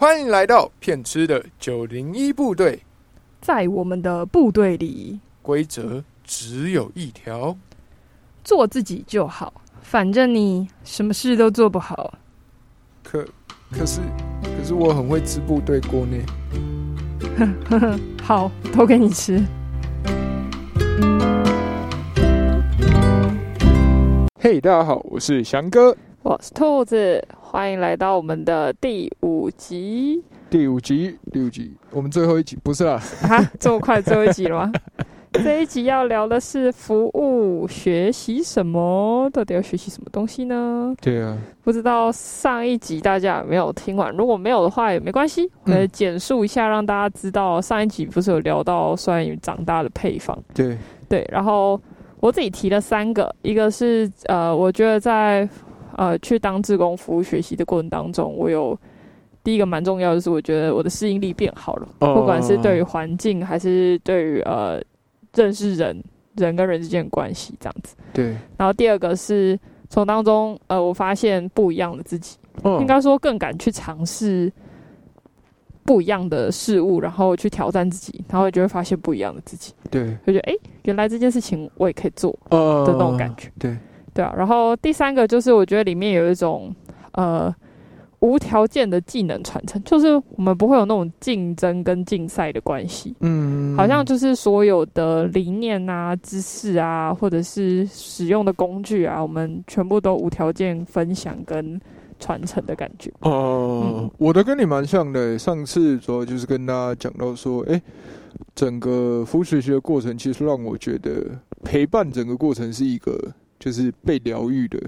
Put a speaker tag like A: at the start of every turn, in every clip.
A: 欢迎来到骗吃的九零一部队，
B: 在我们的部队里，
A: 规则只有一条，
B: 做自己就好，反正你什么事都做不好。
A: 可可是可是我很会吃部队锅呢。
B: 好，都给你吃。
A: 嘿，大家好，我是翔哥，
B: 我是兔子，欢迎来到我们的第五集。
A: 第五集，第五集，我们最后一集不是啦？
B: 哈，这么快最后一集了吗？这一集要聊的是服务学习什么？到底要学习什么东西呢？
A: 对啊，
B: 不知道上一集大家有没有听完？如果没有的话也没关系，我来简述一下，让大家知道上一集不是有聊到酸鱼长大的配方？
A: 对
B: 对，然后我自己提了三个，一个是呃，我觉得在呃去当志工服务学习的过程当中，我有第一个蛮重要的是，我觉得我的适应力变好了，
A: 哦
B: 不管是对于环境还是对于呃认识人人跟人之间的关系这样子。
A: 对，
B: 然后第二个是从当中呃，我发现不一样的自己，
A: 哦
B: 应该说更敢去尝试不一样的事物，然后去挑战自己，然后就会发现不一样的自己，
A: 对，
B: 就觉得哎，诶原来这件事情我也可以做
A: 呃
B: 的那种感觉。
A: 对，
B: 对啊，然后第三个就是我觉得里面有一种呃无条件的技能传承，就是我们不会有那种竞争跟竞赛的关系，
A: 嗯，
B: 好像就是所有的理念啊、知识啊，或者是使用的工具啊，我们全部都无条件分享跟传承的感觉。
A: 哦、
B: 嗯
A: 我的跟你蛮像的。上次主要就是跟大家讲到说，哎、整个服务学习的过程，其实让我觉得陪伴整个过程是一个就是被疗愈的，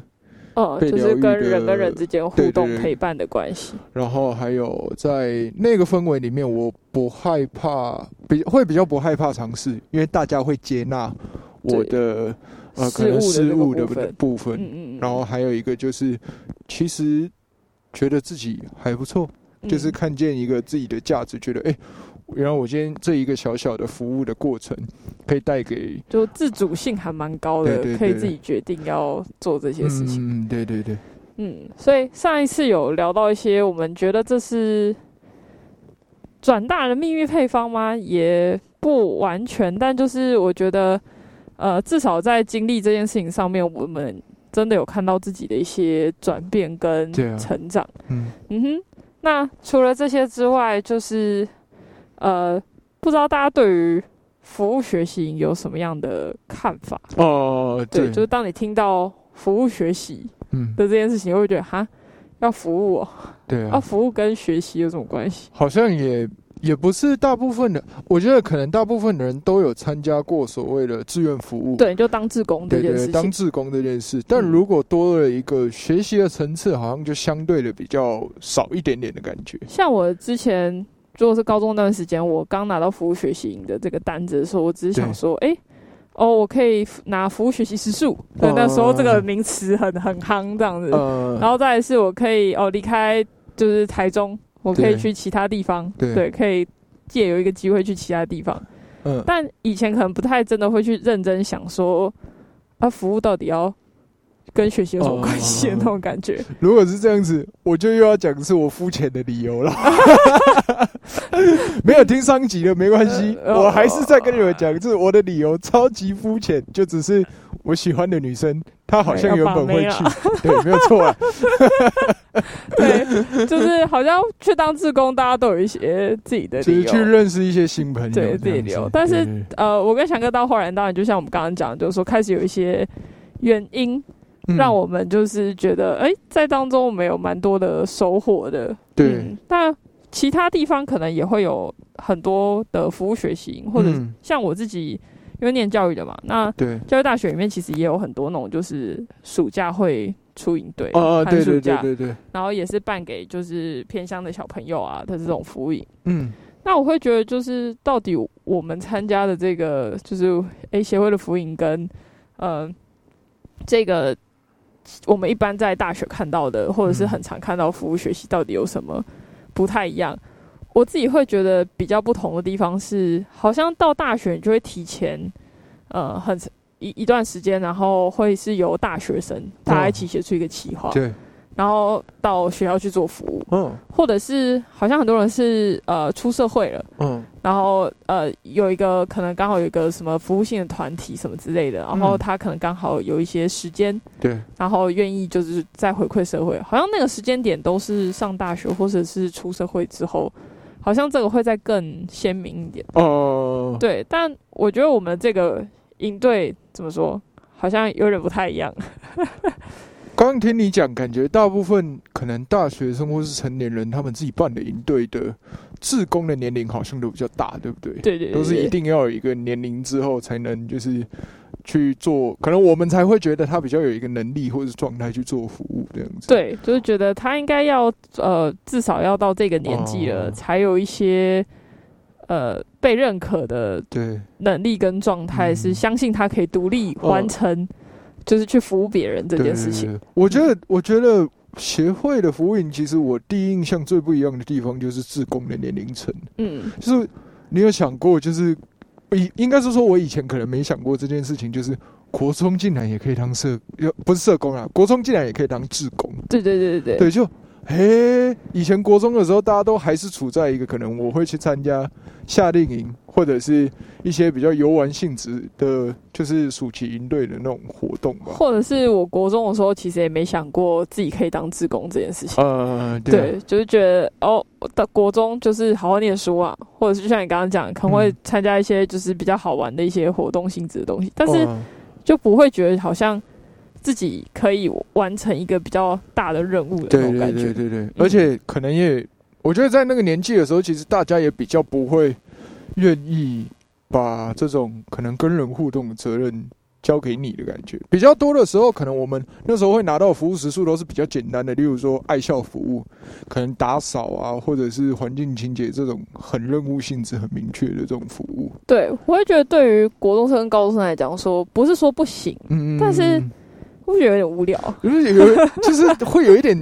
B: 哦，就是跟人跟人之间互动陪伴的关系。
A: 然后还有在那个氛围里面，我不害怕，比会比较不害怕尝试，因为大家会接纳我的呃可能失误的
B: 部分
A: 然后还有一个就是，其实觉得自己还不错，就是
B: 嗯
A: 看见一个自己的价值，觉得哎、诶原来我今天这一个小小的服务的过程，可以带给
B: 就自主性还蛮高的，可以自己决定要做这些事情。
A: 嗯，对对对，
B: 嗯，所以上一次有聊到一些，我们觉得这是转大的秘密配方吗？也不完全，但就是我觉得，呃，至少在经历这件事情上面，我们真的有看到自己的一些转变跟成长。
A: 嗯，
B: 嗯哼，那除了这些之外，就是呃，不知道大家对于服务学习有什么样的看法？
A: 哦，
B: 对，
A: 对，
B: 就是当你听到服务学习
A: 嗯，
B: 的这件事情，会觉得哈，要服务哦，啊，
A: 对啊，
B: 服务跟学习有什么关系？
A: 好像也也不是大部分的，我觉得可能大部分的人都有参加过所谓的志愿服务，
B: 对，就当志工这件事情，
A: 当志工这件事，但
B: 嗯。
A: 如果多了一个学习的层次，好像就相对的比较少一点点的感觉。
B: 像我之前如果是高中那段时间，我刚拿到服务学习营的这个单子的时候，我只是想说，哎、哦，我可以拿服务学习时数，对，
A: 嗯
B: 那时候这个名词很很夯这样子，
A: 呃，
B: 然后再来是我可以哦离开就是台中，我可以去其他地方，
A: 对。
B: 可以借有一个机会去其他地方。
A: 嗯，
B: 但以前可能不太真的会去认真想说，啊，服务到底要跟学习有什么关系的
A: 哦
B: 那种感觉。
A: 如果是这样子，我就又要讲是我肤浅的理由了。没有听上集的没关系，
B: 呃
A: 我还是再跟你们讲，这我的理由超级肤浅，就只是我喜欢的女生，她好像原本会去，对，没有错啊。
B: 对，就是好像去当志工，大家都有一些自己的理由。
A: 就是去。认识一些新朋友这
B: 对，自己理由。但是呃，我跟翔哥到后来，当然就像我们刚刚讲的，就是说开始有一些原因，
A: 对
B: 让我们就是觉得，哎、在当中我们有蛮多的收获的。
A: 对。
B: 嗯但其他地方可能也会有很多的服务学习营，或者
A: 嗯。
B: 像我自己因为念教育的嘛，那
A: 对。
B: 教育大学里面其实也有很多那种就是暑假会出营队，
A: 哦哦，对对对
B: 寒暑假，
A: 对对，
B: 然后也是办给就是偏乡的小朋友啊的这种服务营。
A: 嗯。
B: 那我会觉得，就是到底我们参加的这个就是 A 协会的服务营跟呃这个我们一般在大学看到的，或者是很常看到服务学习，到底有什么不太一样？我自己会觉得比较不同的地方是，好像到大学你就会提前呃很一一段时间，然后会是由大学生大家一起写出一个企划，
A: 对，
B: 然后到学校去做服务，
A: 嗯。
B: 或者是好像很多人是呃出社会了，
A: 嗯。
B: 然后呃有一个可能刚好有一个什么服务性的团体什么之类的，然后
A: 嗯。
B: 他可能刚好有一些时间，
A: 对，
B: 然后愿意就是再回馈社会，好像那个时间点都是上大学或者是出社会之后，好像这个会再更鲜明一点。
A: 哦，
B: 对，但我觉得我们这个应对怎么说，好像有点不太一样。
A: 刚刚听你讲，感觉大部分可能大学生或是成年人，他们自己办的营队的志工的年龄好像都比较大，对不对？
B: 对对对
A: 都是一定要有一个年龄之后才能就是去做，可能我们才会觉得他比较有一个能力或者是状态去做服务这样子。，
B: 对，就是觉得他应该要呃，至少要到这个年纪了，
A: 哦。
B: 才有一些呃被认可的
A: 对，
B: 能力跟状态，
A: 嗯。
B: 是相信他可以独立
A: 哦。
B: 完成，就是去服务别人这件事情。
A: 我觉得，我觉得协会的服务营，其实我第一印象最不一样的地方就是志工的年龄层。
B: 嗯
A: 就是你有想过，就是以应该是说，我以前可能没想过这件事情，就是国中竟然也可以当社，要不是社工啊，国中竟然也可以当志工。
B: 对对对对
A: 对，就嘿，以前国中的时候，大家都还是处在一个可能我会去参加夏令营，或者是一些比较游玩性质的，就是暑期营队的那种活动吧。
B: 或者是我国中的时候，其实也没想过自己可以当志工这件事情。
A: 呃，对
B: 就是觉得哦，到国中就是好好念书啊，或者是就像你刚刚讲，可能会
A: 嗯
B: 参加一些就是比较好玩的一些活动性质的东西，但是
A: 嗯
B: 就不会觉得好像自己可以完成一个比较大的任务的那种感觉。
A: 对对对，而且可能也，我觉得在那个年纪的时候，其实大家也比较不会愿意把这种可能跟人互动的责任交给你的感觉。比较多的时候，可能我们那时候会拿到服务时数都是比较简单的，例如说爱校服务，可能打扫啊，或者是环境清洁这种很任务性质很明确的这种服务。
B: 对，我会觉得对于国中生跟高中生来讲说，不是说不行，
A: 嗯，
B: 但是我觉得有点无聊。
A: 就是有就是会有一点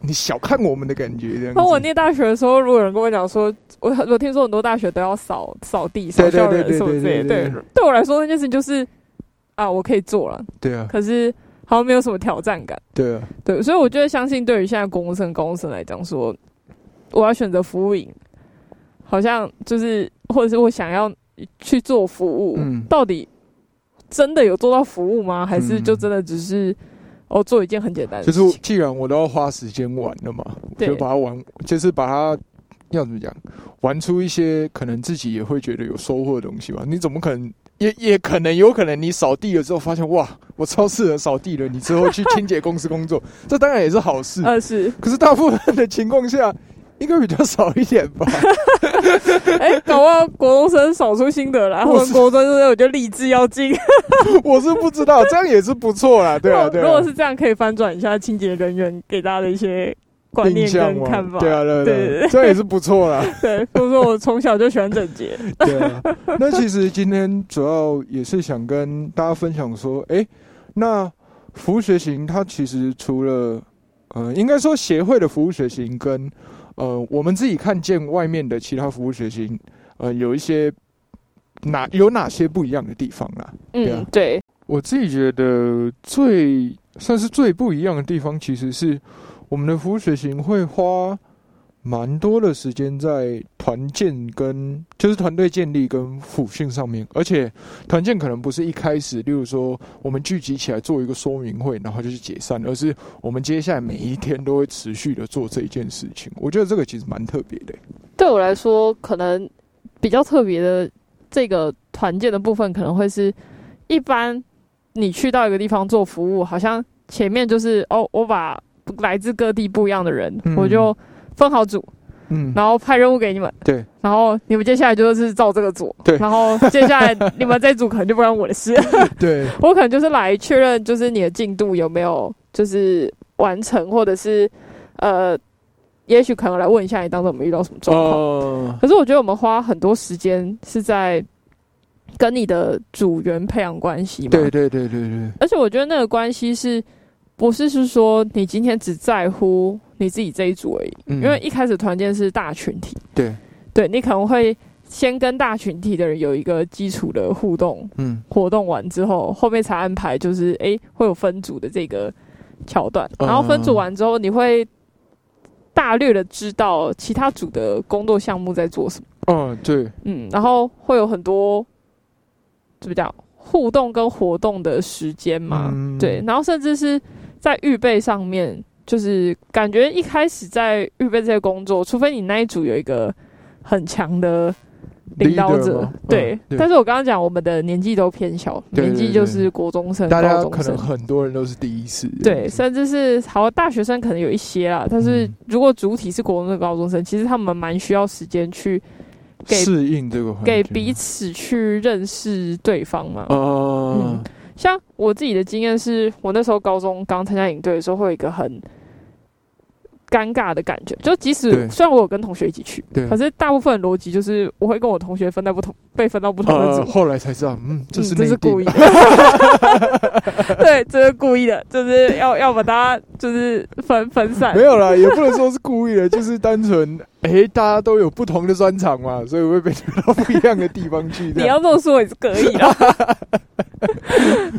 A: 你小看我们的感觉这样子。
B: 当我念大学的时候，如果有人跟我讲说，我我听说很多大学都要扫扫地、扫校人
A: 对对
B: 什么之类的，
A: 对对
B: 我来说那件事情就是啊，我可以做了，
A: 对啊，
B: 可是好像没有什么挑战感。
A: 对啊，
B: 对，所以我觉得相信对于现在国中生、高中生来讲说，我要选择服务营，好像就是或者是我想要去做服务，
A: 嗯
B: 到底真的有做到服务吗？还是
A: 嗯
B: 就真的只是哦做一件很简单的
A: 就
B: 事情？
A: 是既然我都要花时间玩了嘛，就把它玩，就是把它要怎么讲，玩出一些可能自己也会觉得有收获的东西吧。你怎么可能？也也可能有可能你扫地了之后发现哇，我超适合扫地了，你之后去清洁公司工作，这当然也是好事。
B: 呃，是，
A: 可是大部分的情况下，应该比较少一点吧。
B: 哎、搞不好国中生扫出心得来，他
A: 我
B: 们国中生我就立志要进。
A: 我是不知道，这样也是不错啦。对啊，对啊。
B: 如果是这样，可以翻转一下清洁人员给大家的一些观念跟看法。
A: 对啊，对啊
B: 对
A: 对啊，
B: 对对
A: 这样也是不错啦。
B: 对，所以说我从小就喜欢整洁。
A: 对啊，那其实今天主要也是想跟大家分享说，诶，那服务学型它其实除了呃，应该说协会的服务学型跟呃我们自己看见外面的其他服务学习，呃，有一些哪有哪些不一样的地方啦？对啊
B: 嗯，对，
A: 我自己觉得最算是最不一样的地方，其实是我们的服务学习会花蛮多的时间在团建跟就是团队建立跟辅训上面，而且团建可能不是一开始，例如说我们聚集起来做一个说明会，然后就去解散，而是我们接下来每一天都会持续的做这一件事情。我觉得这个其实蛮特别的、
B: 对我来说，可能比较特别的这个团建的部分，可能会是一般你去到一个地方做服务，好像前面就是哦，我把来自各地不一样的人，
A: 嗯
B: 我就分好组，
A: 嗯，
B: 然后派任务给你们，
A: 对。
B: 然后你们接下来就是照这个做，
A: 对。
B: 然后接下来你们这组可能就不关我的事，
A: 对，
B: 我可能就是来确认，就是你的进度有没有就是完成，或者是呃，也许可能来问一下你当时有没有遇到什么状况。
A: 哦，
B: 可是我觉得我们花很多时间是在跟你的组员培养关系嘛，
A: 对对对对对，
B: 而且我觉得那个关系是不是是说你今天只在乎你自己这一组而已？
A: 嗯。
B: 因为一开始团建是大群体，
A: 对，
B: 对你可能会先跟大群体的人有一个基础的互动
A: 嗯。
B: 活动完之后，后面才安排就是诶会有分组的这个桥段，
A: 嗯。
B: 然后分组完之后，你会大略的知道其他组的工作项目在做什么，
A: 嗯，对，
B: 嗯，然后会有很多怎么讲互动跟活动的时间嘛，
A: 嗯。
B: 对，然后甚至是在预备上面，就是感觉一开始在预备这些工作，除非你那一组有一个很强的领导者
A: 吗，
B: 对
A: 嗯。
B: 但是我刚刚讲，我们的年纪都偏小，
A: 对
B: 年纪就是国中生、
A: 大
B: 高中生。
A: 家可能。很多人都是第一次，
B: 对，甚至是好大学生可能有一些啦，但是
A: 嗯。
B: 如果主体是国中生、高中生，其实他们蛮需要时间去给
A: 适应这个环境。
B: 给彼此去认识对方嘛。
A: 啊
B: 嗯，像我自己的经验是，我那时候高中刚参加营队的时候，会有一个很尴尬的感觉。就即使虽然我有跟同学一起去，
A: 对
B: 可是大部分的逻辑就是我会跟我同学分在不同，被分到不同的
A: 呃，
B: 组。
A: 后来才知道，嗯，这是
B: 嗯、这是故意 的，对，这是故意的，就是要要把大家就是分分散
A: 没。有啦，也不能说是故意的，就是单纯，哎、大家都有不同的专长嘛，所以会被分到不一样的地方去。
B: 你要这么说也是可以的，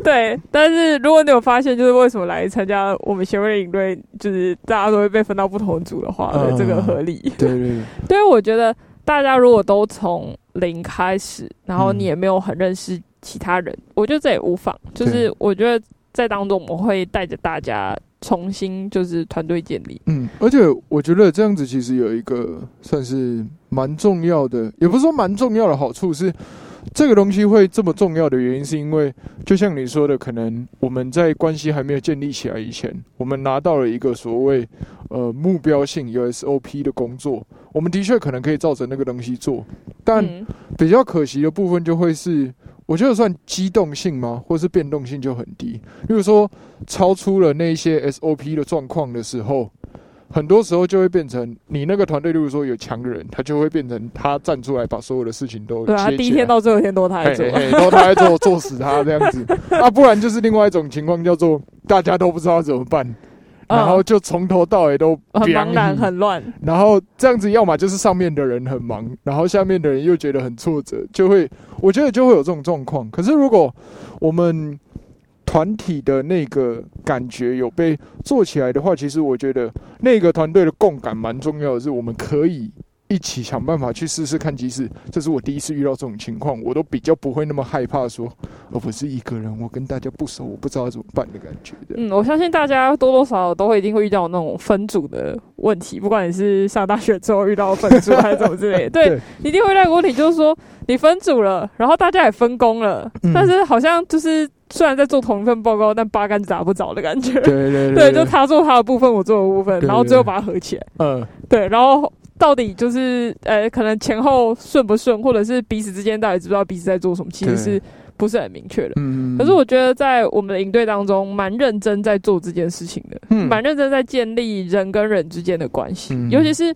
B: 对。但是如果你有发现，就是为什么来参加我们协会的营队，就是大家都会被分到不同组的话，这个合理。
A: 对对对，
B: 对，我觉得大家如果都从零开始，然后你
A: 嗯
B: 也没有很认识其他人，我觉得这也无妨。就是我觉得在当中，我们会带着大家重新就是团队建立。
A: 嗯，而且我觉得这样子其实有一个算是蛮重要的，也不是说蛮重要的好处是。这个东西会这么重要的原因，是因为就像你说的，可能我们在关系还没有建立起来以前，我们拿到了一个所谓呃目标性 USOP 的工作，我们的确可能可以照着那个东西做，但
B: 嗯
A: 比较可惜的部分就会是，我觉得算机动性吗，或是变动性就很低。例如说，超出了那些 SOP 的状况的时候，很多时候就会变成你那个团队，例如说有强的人，他就会变成他站出来把所有的事情都
B: 对啊，第一天到最后一天都他来做
A: 都他来做，做死他这样子。啊，不然就是另外一种情况，叫做大家都不知道怎么办，然后就从头到尾都
B: 嗯很
A: 编
B: 茫然，很乱。
A: 然后这样子，要么就是上面的人很忙，然后下面的人又觉得很挫折，就会，我觉得就会有这种状况。可是如果我们团体的那个感觉有被做起来的话，其实我觉得那个团队的共感蛮重要的，是我们可以一起想办法去试试看。即使这是我第一次遇到这种情况，我都比较不会那么害怕说，而不是一个人，我跟大家不熟，我不知道怎么办的感觉的。
B: 嗯，我相信大家多多少少都会一定会遇到那种分组的问题，不管你是上大学之后遇到分组还是怎么之类的，对
A: 对，
B: 一定会遇到个问题，就是说你分组了，然后大家也分工了，
A: 嗯
B: 但是好像就是虽然在做同一份报告，但八竿子打不着的感觉。
A: 对对
B: 对，就他做他的部分，我做我的部分，
A: 对
B: 然后最后把它合起来。
A: 嗯，
B: 对，然后到底就是呃，可能前后顺不顺，或者是彼此之间到底知不知道彼此在做什么，其实是不是很明确的。
A: 嗯，
B: 可是我觉得在我们的营队当中，蛮认真在做这件事情的，
A: 嗯。
B: 蛮认真在建立人跟人之间的关系，
A: 嗯。
B: 尤其是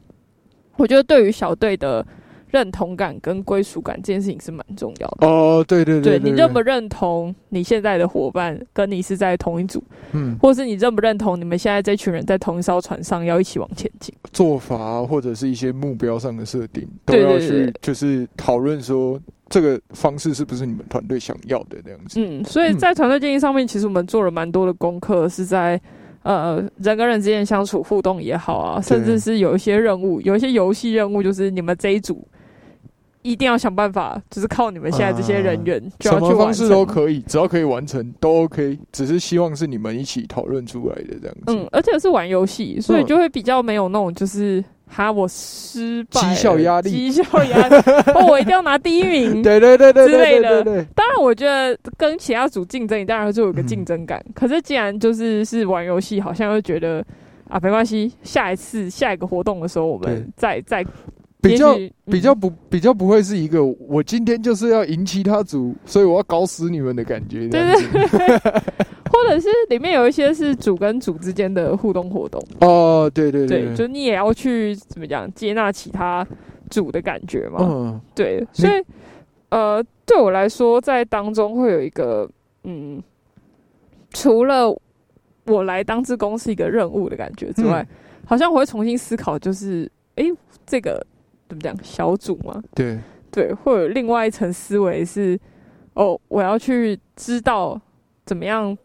B: 我觉得对于小队的认同感跟归属感这件事情是蛮重要的。
A: 哦，对对对，
B: 对你认不认同你现在的伙伴跟你是在同一组，
A: 嗯
B: 或是你认不认同你们现在这群人在同一艘船上要一起往前进？
A: 做法啊或者是一些目标上的设定，都
B: 对
A: 就是讨论说这个方式是不是你们团队想要的那样子。
B: 嗯，所以在团队建议上面，其实我们做了蛮多的功课，是在呃人跟人之间相处互动也好啊，甚至是有一些任务，有一些游戏任务，就是你们这一组一定要想办法，就是靠你们现在这些人员就
A: 什
B: 要去完
A: 么方式都。可以，只要可以完成都 OK，只是希望是你们一起讨论出来的这样子。
B: 嗯，而且是玩游戏，所以
A: 嗯
B: 就会比较没有那种就是。哈，我失败，
A: 绩效压力
B: 绩效压力，哦，我一定要拿第一名。
A: 对对对对
B: 之类的
A: 对对对对，
B: 当然，我觉得跟其他组竞争，你当然就有个竞争感。可是既然就是是玩游戏，好像又觉得啊，没关系，下一次下一个活动的时候，我们再再
A: 比较
B: 嗯。
A: 比较不比较不会是一个我今天就是要赢其他组，所以我要搞死你们的感觉。这样子。
B: 或者是里面有一些是组跟组之间的互动活动，
A: 哦，对对
B: 对，
A: 对，
B: 就你也要去怎么讲接纳其他组的感觉嘛。
A: 嗯。
B: 对，所以呃，对我来说，在当中会有一个嗯，除了我来当志工是一个任务的感觉之外，
A: 嗯。
B: 好像我会重新思考，就是诶，这个怎么讲小组嘛？
A: 对，
B: 对，会有另外一层思维是，哦，我要去知道怎么样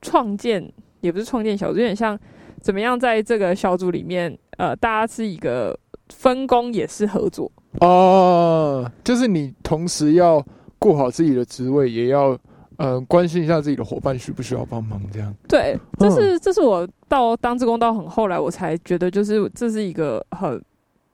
B: 创建也不是创建小组，有点像怎么样在这个小组里面，呃，大家是一个分工，也是合作。
A: 哦，就是你同时要顾好自己的职位，也要呃关心一下自己的伙伴需不需要帮忙，这样。
B: 对，这是这是我到当志工到很后来，我才觉得就是这是一个很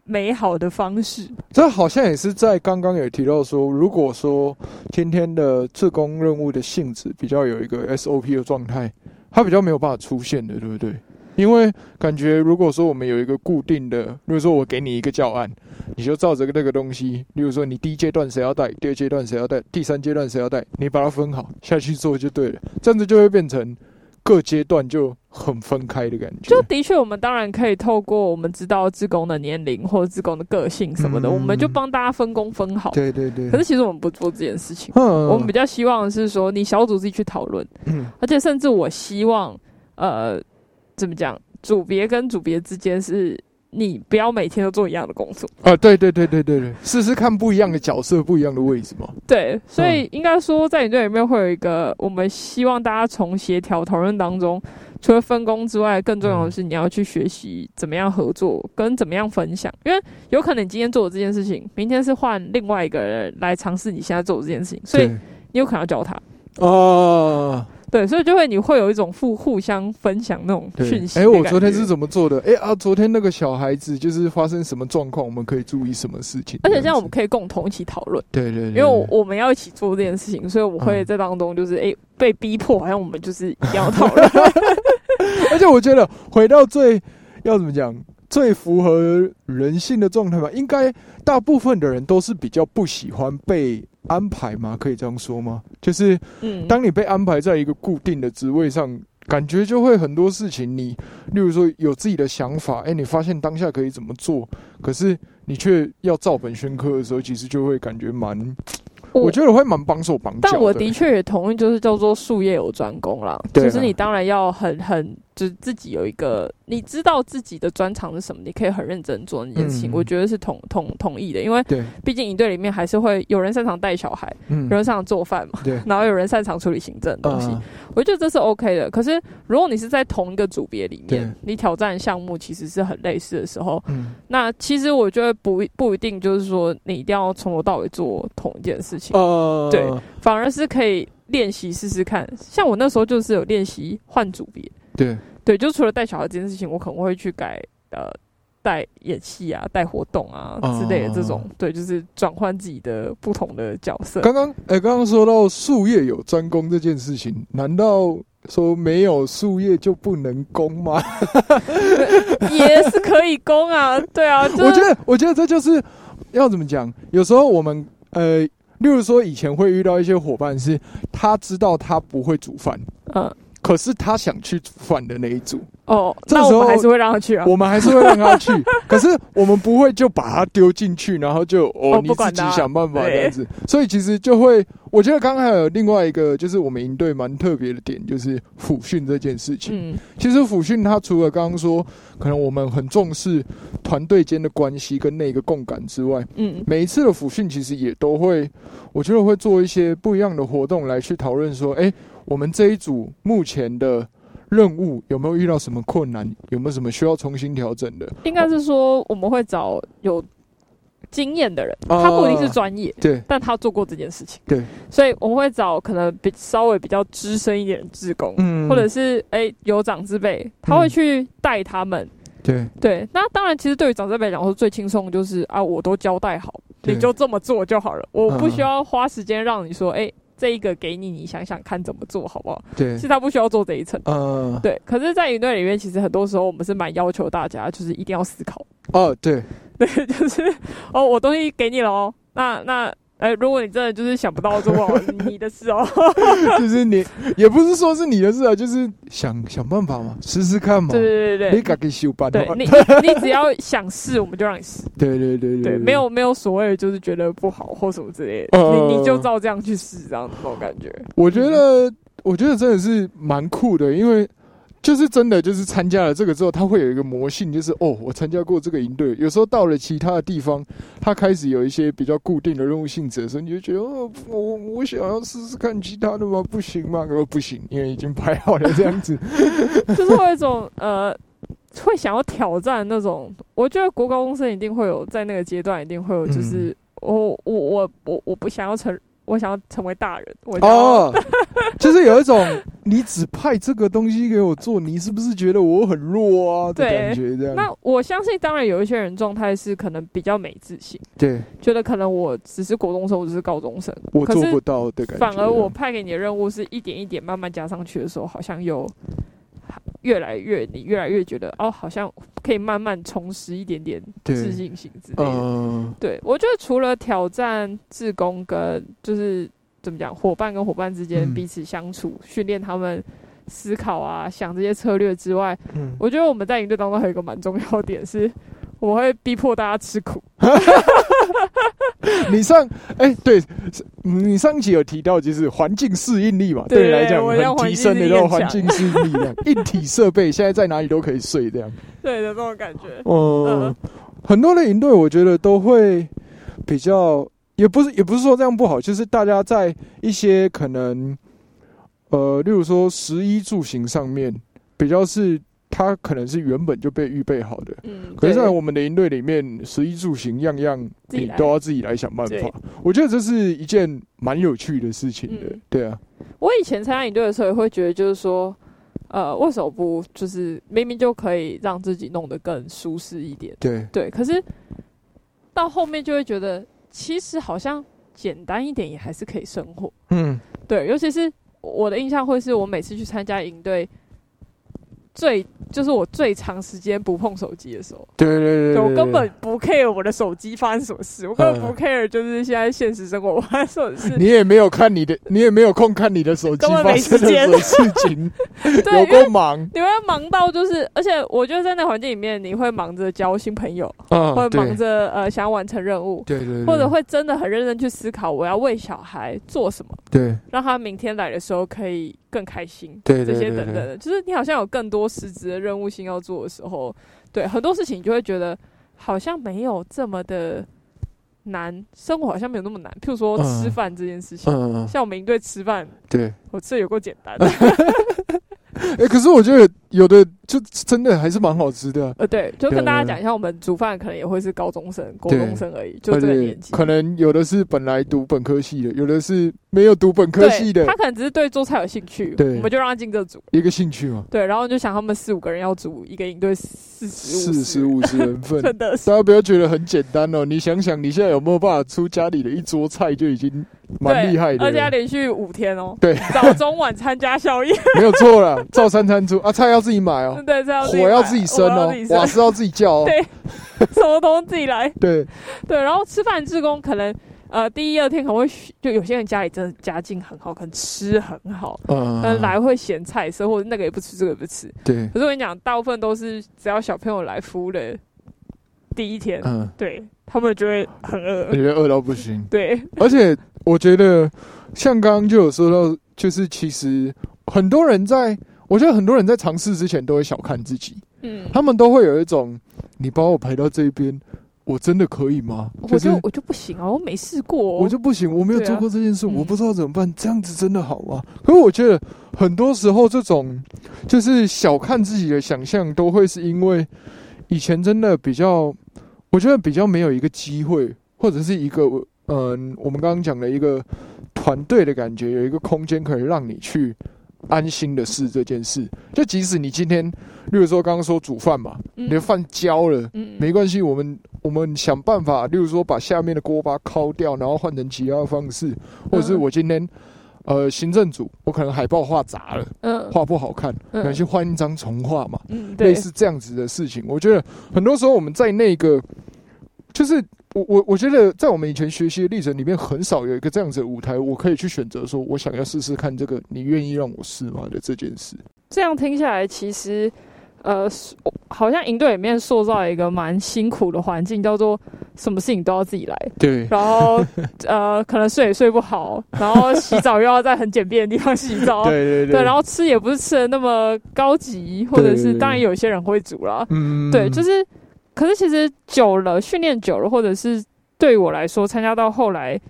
B: 美好的方式。
A: 这好像也是在刚刚有提到说，如果说今天的自工任务的性质比较有一个 SOP 的状态，它比较没有办法出现的，对不对？因为感觉如果说我们有一个固定的，比如说我给你一个教案，你就照着那个东西，例如说你第一阶段谁要带，第二阶段谁要带，第三阶段谁要带，你把它分好下去做就对了，这样子就会变成各阶段就很分开的感觉。
B: 就的确，我们当然可以透过我们知道职工的年龄或者职工的个性什么的，
A: 嗯。
B: 我们就帮大家分工分好。
A: 对对对，
B: 可是其实我们不做这件事情，
A: 嗯。
B: 我们比较希望的是说你小组自己去讨论，
A: 嗯。
B: 而且甚至我希望，呃，怎么讲，组别跟组别之间是你不要每天都做一样的工作。
A: 啊，对对对对对对，试试看不一样的角色，不一样的位置嘛。
B: 对，所
A: 嗯
B: 以应该说，在你这里面会有一个，我们希望大家从协调讨论当中，除了分工之外，更重要的是你要去学习怎么样合作，跟怎么样分享。因为有可能你今天做的这件事情，明天是换另外一个人来尝试你现在做的这件事情，所以你有可能要教他。
A: 哦，
B: 对，所以就会你会有一种互互相分享那种
A: 对
B: 讯，息。
A: 哎，我昨天是。怎么做的？哎啊，昨天那个小孩子就是发生什么状况，我们可以注意什么事情？
B: 而且这样我们可以共同一起讨论，
A: 对对对，
B: 因为我我们要一起做这件事情，所以我会
A: 嗯
B: 在当中就是诶、被逼迫，好像我们就是一定要讨论。
A: 而且我觉得回到最要怎么讲，最符合人性的状态吧，应该大部分的人都是比较不喜欢被安排吗？可以这样说吗？就是
B: 嗯，
A: 当你被安排在一个固定的职位上，感觉就会很多事情你，例如说有自己的想法，哎、你发现当下可以怎么做，可是你却要照本宣科的时候，其实就会感觉蛮，我觉得会蛮绑手绑脚
B: 但我的确也同意，就是叫做术业有专攻啦。
A: 对啊
B: 就是你当然要很很，就是自己有一个，你知道自己的专长是什么，你可以很认真做那件事情。
A: 嗯
B: 我觉得是同同同意的，因为，毕竟营队里面还是会有人擅长带小孩，
A: 嗯
B: 有人擅长做饭嘛，
A: 对，
B: 然后有人擅长处理行政的东西。
A: 啊
B: 我觉得这是 OK 的。可是如果你是在同一个组别里面，你挑战项目其实是很类似的时候，
A: 嗯
B: 那其实我觉得不不一定就是说你一定要从头到尾做同一件事情。
A: 呃，
B: 对反而是可以练习试试看。像我那时候就是有练习换组别，
A: 对，
B: 对，就除了带小孩这件事情，我可能会去改呃带演戏啊、带活动啊
A: 哦
B: 之类的这种，对，就是转换自己的不同的角色。
A: 刚刚哎，刚刚说到术业有专攻这件事情，难道说没有术业就不能攻吗？
B: 也是可以攻啊，对啊，就是、
A: 我觉得，我觉得这就是要怎么讲？有时候我们呃，例如说以前会遇到一些伙伴，是他知道他不会煮饭，
B: 嗯
A: 可是他想去煮饭的那一组，
B: 哦，
A: 这时候
B: 还是会让他去啊。
A: 我们还是会让他去，可是我们不会就把他丢进去，然后就哦
B: 哦
A: 你自己想办法这样子。所以其实就会，我觉得刚刚还有另外一个，就是我们营队蛮特别的点，就是辅训这件事情。
B: 嗯
A: 其实辅训它除了刚刚说，可能我们很重视团队间的关系跟那个共感之外，
B: 嗯
A: 每一次的辅训其实也都会，我觉得会做一些不一样的活动来去讨论说，哎、我们这一组目前的任务有没有遇到什么困难，有没有什么需要重新调整的？
B: 应该是说我们会找有经验的人，
A: 啊。
B: 他不一定是专业，
A: 对。
B: 但他做过这件事情。
A: 对，
B: 所以我们会找可能比稍微比较资深一点的志工，
A: 嗯。
B: 或者是哎、有长之辈，他会去带他们。
A: 对。
B: 对，那当然，其实对于长辈来讲说，最轻松就是啊，我都交代好，你就这么做就好了，我不
A: 嗯
B: 需要花时间让你说，哎、这一个给你，你想想看怎么做好不好？
A: 对
B: 其实他不需要做这一层。
A: 嗯
B: 对，可是，在营队里面，其实很多时候我们是蛮要求大家，就是一定要思考。
A: 哦对
B: 对，就是哦，我东西给你了哦，那那哎、如果你真的就是想不到做 你的事哦。
A: 就是你也不是说是你的事啊，就是想想办法嘛，试试看嘛。
B: 对对对对
A: 你敢给修班
B: 对，
A: 哦
B: 你你 你只要想试，我们就让你试。
A: 对对对
B: 对，没有没有所谓的就是觉得不好或什么之类的，
A: 呃
B: 你你就照这样去试，这样子那种感觉。
A: 我觉得，我觉得真的是蛮酷的，因为就是真的，就是参加了这个之后，他会有一个魔性，就是哦，我参加过这个营队。有时候到了其他的地方，他开始有一些比较固定的任务性质的时候，你就觉得哦，我我想要试试看其他的吗？不行吗？说不行，因为已经排好了这样子。
B: 就是会有一种呃，会想要挑战那种。我觉得国高中生一定会有在那个阶段，一定会有，就是我我我我我不想要成。我想要成为大人，我哦，
A: 就是有一种你只派这个东西给我做，你是不是觉得我很弱啊？的感觉这样。
B: 那我相信，当然有一些人状态是可能比较没自信，
A: 对，
B: 觉得可能我只是国中生，我只是高中生，
A: 我做不到的感觉。
B: 反而我派给你的任务是一点一点慢慢加上去的时候，好像有。越来越，你越来越觉得哦，好像可以慢慢重拾一点点自信心之类的。对，我觉得除了挑战自宫跟就是怎么讲，伙伴跟伙伴之间彼此相处，训练他们思考啊，想这些策略之外，我觉得我们在营队当中还有一个蛮重要点是。我会逼迫大家吃苦。
A: 你上哎，对，你上一集有提到就是环境适应力嘛，对你来讲很提升的那种环境适应力，硬体设备现在在哪里都可以睡这样。
B: 对的，这种感觉。
A: 嗯，很多的营队我觉得都会比较，也不是也不是说这样不好，就是大家在一些可能，呃，例如说食衣住行上面比较是。它可能是原本就被预备好的，嗯，可是，在我们的营队里面，食衣住行样样你都要自己来想办法。我觉得这是一件蛮有趣的事情的，对啊。
B: 我以前参加营队的时候，也会觉得就是说，呃，为什么不就是明明就可以让自己弄得更舒适一点？
A: 对
B: 对。可是到后面就会觉得，其实好像简单一点也还是可以生活。嗯，对。尤其是我的印象会是我每次去参加营队。最就是我最长时间不碰手机的时候，
A: 对对对，
B: 我根本不 care 我的手机发生什么事，我根本不 care 就是现在现实生活发生什么事。
A: 你也没有看你的，你也没有空看你的手机发生什么事情，有够忙。
B: 你会忙到就是，而且我觉得在那环境里面，你会忙着交新朋友，会忙着呃想要完成任务，
A: 对对，
B: 或者会真的很认真去思考我要为小孩做什么，
A: 对，
B: 让他明天来的时候可以。更开心，
A: 对
B: 这些等等的，就是你好像有更多实质的任务性要做的时候，对很多事情你就会觉得好像没有这么的难，生活好像没有那么难。譬如说吃饭这件事情，像我们一队吃饭，
A: 对
B: 我吃的有够简单的。
A: 哎，可是我觉得有的就真的还是蛮好吃的。
B: 呃，对，就跟大家讲一下，我们煮饭可能也会是高中生、高中生而已，就这个年纪。
A: 可能有的是本来读本科系的，有的是没有读本科系的。
B: 他可能只是对做菜有兴趣，对，我们就让他进这组。
A: 一个兴趣嘛。
B: 对，然后就想他们四五个人要煮一个营队四十
A: 四十五十人份，
B: 真的。
A: 大家不要觉得很简单哦，你想想，你现在有没有办法出家里的一桌菜就已经。蛮厉害的，
B: 而且要连续五天哦。
A: 对，
B: 早中晚参加宵夜，
A: 没有错了。照三餐出啊，菜要自己买哦。
B: 对，
A: 火要自己生哦，瓦斯要自己叫哦。
B: 对，什么都自己来。
A: 对
B: 对，然后吃饭志工可能呃第一二天可能会就有些人家里真的家境很好，可能吃很好，嗯，来会咸菜色或者那个也不吃，这个也不吃。
A: 对，
B: 可是我跟你讲，大部分都是只要小朋友来服务的第一天，嗯，对他们就会很饿，
A: 觉得饿到不行。
B: 对，
A: 而且。我觉得，像刚刚就有说到，就是其实很多人在，我觉得很多人在尝试之前都会小看自己，嗯，他们都会有一种，你把我排到这边，我真的可以吗？
B: 我就我就不行啊，我没试过，
A: 我就不行，我没有做过这件事，我不知道怎么办，这样子真的好吗？可是我觉得很多时候这种就是小看自己的想象，都会是因为以前真的比较，我觉得比较没有一个机会，或者是一个。嗯，我们刚刚讲的一个团队的感觉，有一个空间可以让你去安心的事这件事。就即使你今天，例如说刚刚说煮饭嘛，你的饭焦了，没关系，我们我们想办法，例如说把下面的锅巴敲掉，然后换成其他的方式，或者是我今天呃行政组，我可能海报画砸了，嗯，画不好看，可能去换一张重画嘛，嗯，类似这样子的事情。我觉得很多时候我们在那个就是。我我我觉得在我们以前学习的历程里面，很少有一个这样子的舞台，我可以去选择说，我想要试试看这个，你愿意让我试吗的这件事。
B: 这样听下来，其实，呃，好像营队里面塑造一个蛮辛苦的环境，叫做什么事情都要自己来。
A: 对，
B: 然后呃，可能睡也睡不好，然后洗澡又要在很简便的地方洗澡。
A: 对对
B: 对，然后吃也不是吃的那么高级，或者是当然有些人会煮啦。嗯，对，就是，可是其实久了，训练久了，或者是对我来说，参加到后来，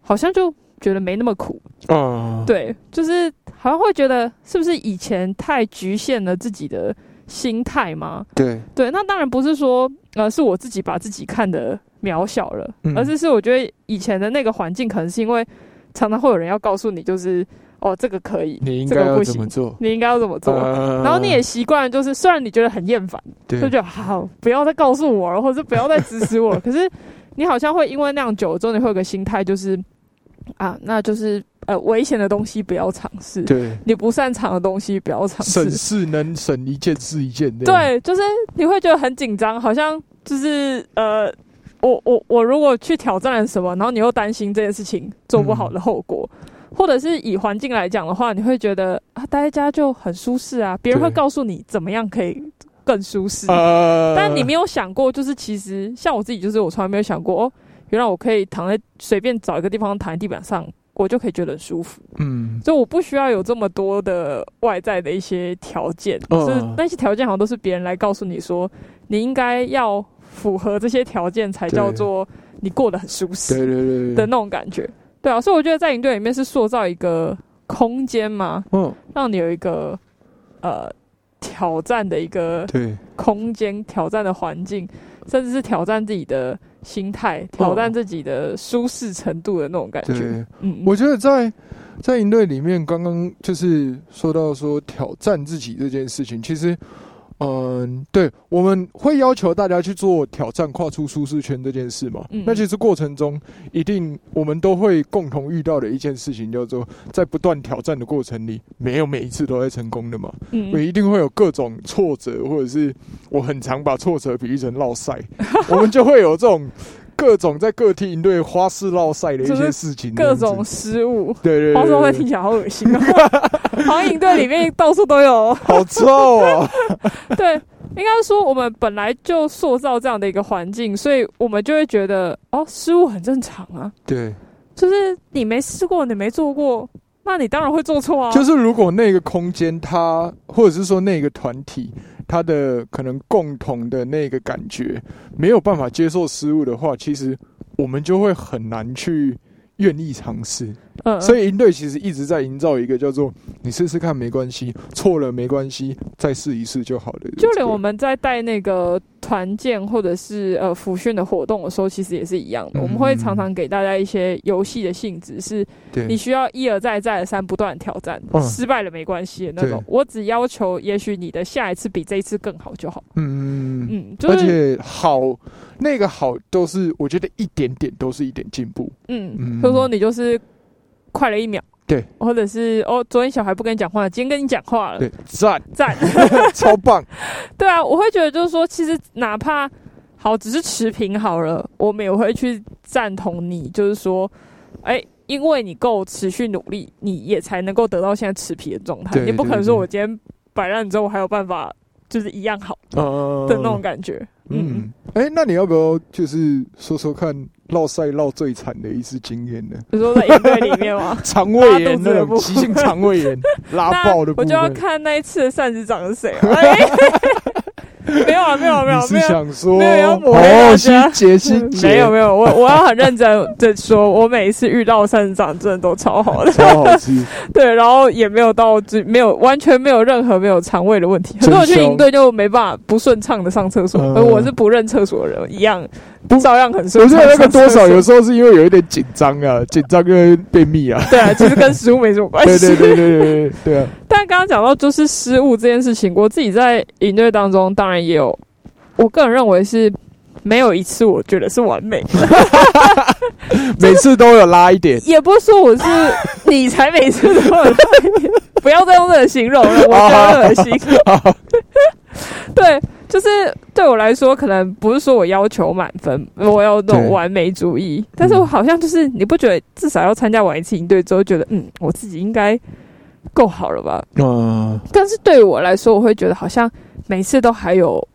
B: 好像就觉得没那么苦。嗯，对，就是好像会觉得是不是以前太局限了自己的。心态吗？
A: 对
B: 对，那当然不是说呃，是我自己把自己看的渺小了，而是是我觉得以前的那个环境，可能是因为常常会有人要告诉你，就是哦，这个可以，
A: 你应该要怎么做？
B: 你应该要怎么做？然后你也习惯，就是虽然你觉得很厌烦，就觉得好，不要再告诉我了，或者不要再指使我。可是你好像会因为那样久了之后，你会有个心态，就是啊，那就是。呃，危险的东西不要尝试。
A: 对，
B: 你不擅长的东西不要尝试。
A: 省事能省一件是一件。
B: 对，就是你会觉得很紧张，好像就是呃，我我我如果去挑战了什么，然后你又担心这件事情做不好的后果，或者是以环境来讲的话，你会觉得啊，待在家就很舒适啊，别人会告诉你怎么样可以更舒适。但你没有想过，就是其实像我自己，就是我从来没有想过，哦，原来我可以躺在随便找一个地方躺在地板上。我就可以觉得很舒服，嗯，所以我不需要有这么多的外在的一些条件，是那些条件好像都是别人来告诉你说，你应该要符合这些条件才叫做你过得很舒适，
A: 对对对。
B: 的那种感觉，对啊，所以我觉得在营队里面是塑造一个空间嘛，嗯，让你有一个呃挑战的一个
A: 对
B: 空间，挑战的环境，甚至是挑战自己的。心态挑战自己的舒适程度的那种感觉。
A: 嗯，我觉得在在营队里面，刚刚就是说到说挑战自己这件事情，其实。嗯，对，我们会要求大家去做挑战、跨出舒适圈这件事嘛。那其实过程中，一定我们都会共同遇到的一件事情，叫做在不断挑战的过程里，没有每一次都会成功的嘛。嗯，我一定会有各种挫折，或者是我很常把挫折比喻成落赛，我们就会有这种。各种在各梯营队花式绕赛的一些事情，
B: 各种失误，
A: 对对，
B: 花式会听起来好恶心哦。好像营队里面到处都有，
A: 好臭啊！
B: 对，应该说我们本来就塑造这样的一个环境，所以我们就会觉得哦，失误很正常啊。
A: 对，
B: 就是你没试过，你没做过，那你当然会做错啊。
A: 就是如果那个空间，它或者是说那个团体。他的可能共同的那个感觉没有办法接受失误的话，其实我们就会很难去愿意尝试。嗯所以营队其实一直在营造一个叫做“你试试看没关系，错了没关系，再试一试就好了”。
B: 就连我们在带那个团建或者是呃辅训的活动的时候，其实也是一样的。我们会常常给大家一些游戏的性质，是你需要一而再、再而三、不断挑战，失败了没关系的那种。我只要求，也许你的下一次比这一次更好就好。嗯
A: 嗯嗯，而且好那个好都是我觉得一点点都是一点进步。
B: 嗯，所以说你就是。快了一秒，
A: 对，
B: 或者是哦，昨天小孩不跟你讲话，今天跟你讲话了，
A: 对，赞。
B: 赞，
A: 超棒，
B: 对啊，我会觉得就是说，其实哪怕好只是持平好了，我们也会去赞同你，就是说，哎，因为你够持续努力，你也才能够得到现在持平的状态，你不可能说我今天摆烂之后，我还有办法就是一样好的那种感觉，
A: 嗯，哎，那你要不要就是说说看？落赛落最惨的一次经验呢？
B: 你说在营队里面吗？
A: 肠胃炎那种急性肠胃炎 拉爆的，
B: 我就要看那一次的扇子长是谁。没有啊，没有没有，
A: 没有想说
B: 没有要
A: 哦，细节细节，
B: 没有没有，我我要很认真的说，我每一次遇到扇子长真的都超好的，
A: 超好吃。
B: 对，然后也没有到没有完全没有任何没有肠胃的问题。很多人去营队就没办法不顺畅的上厕所，而我是不认厕所的人一样。不照样很顺。
A: 我觉得那个多少有时候是因为有一点紧张啊，紧张跟便秘啊。
B: 对啊，其实跟食物没什么关
A: 系。对对对对对对啊！
B: 但刚刚讲到就是失误这件事情，我自己在营队当中当然也有，我个人认为是没有一次我觉得是完美的，
A: 每次都有拉一点。
B: 也不是说我是你才每次都有拉一点，不要再用这个形容了，我觉得恶心。对。就是对我来说，可能不是说我要求满分，我要那种完美主义。但是我好像就是，你不觉得至少要参加完一次营队之后，觉得嗯，我自己应该够好了吧？
A: 嗯，
B: 但是对于我来说，我会觉得好像每次都还有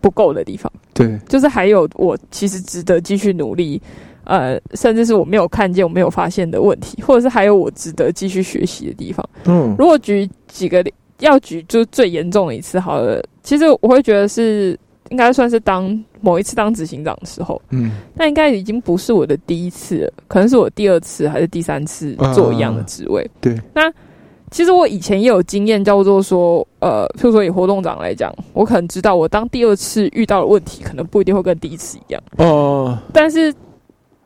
B: 不够的地方，
A: 对，
B: 就是还有我其实值得继续努力，呃，甚至是我没有看见、我没有发现的问题，或者是还有我值得继续学习的地方。
A: 嗯
B: 如果举几个例，要举就是最严重的一次好了，其实我会觉得是应该算是当某一次当执行长的时候，
A: 嗯。
B: 那应该已经不是我的第一次了，可能是我第二次还是第三次做一样的职位。
A: 对，
B: 那其实我以前也有经验，叫做说，呃，譬如说以活动长来讲，我可能知道我当第二次遇到的问题，可能不一定会跟第一次一样，
A: 哦，
B: 但是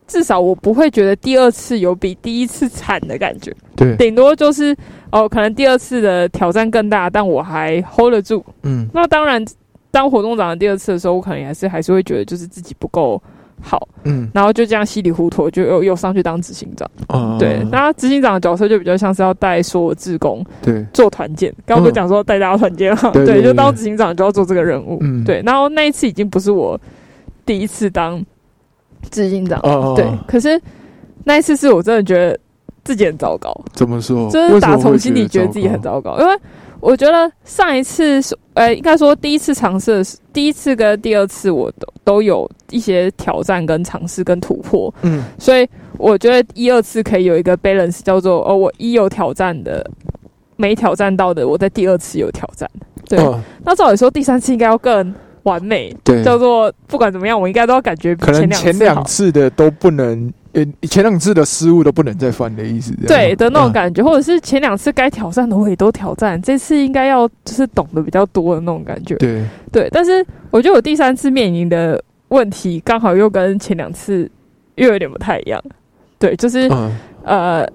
B: 至少我不会觉得第二次有比第一次惨的感觉。
A: 对，
B: 顶多就是哦，可能第二次的挑战更大，但我还 hold 得住。
A: 嗯
B: 那当然，当活动长的第二次的时候，我可能还是还是会觉得就是自己不够好，
A: 嗯
B: 然后就这样稀里糊涂就又又上去当执行长。
A: 哦，
B: 对，那执行长的角色就比较像是要带所有志工
A: 对，
B: 做团建。刚刚不是讲说带大家团建嘛？
A: 对对对
B: 就当执行长就要做这个任务。
A: 嗯
B: 对，然后那一次已经不是我第一次当执行长，
A: 哦
B: 对，可是那一次是我真的觉得自己很糟糕。
A: 怎么说？
B: 就是打从心里觉得自己很
A: 糟
B: 糟糕，因为我觉得上一次是，呃，应该说第一次尝试第一次跟第二次我都都有一些挑战跟尝试跟突破，
A: 嗯
B: 所以我觉得一二次可以有一个 balance，叫做哦，我一有挑战的，没挑战到的，我在第二次有挑战。对，
A: 啊
B: 那照理说第三次应该要更完美，
A: 对，
B: 叫做不管怎么样，我应该都要感觉比
A: 可能
B: 前两。
A: 次的都不能，呃，前两次的失误都不能再犯的意思。
B: 对的那种
A: 嗯
B: 感觉，或者是前两次该挑战的我也都挑战，这次应该要就是懂得比较多的那种感觉。
A: 对，
B: 对，但是我觉得我第三次面临的问题刚好又跟前两次又有点不太一样。对，就是、
A: 嗯
B: 呃，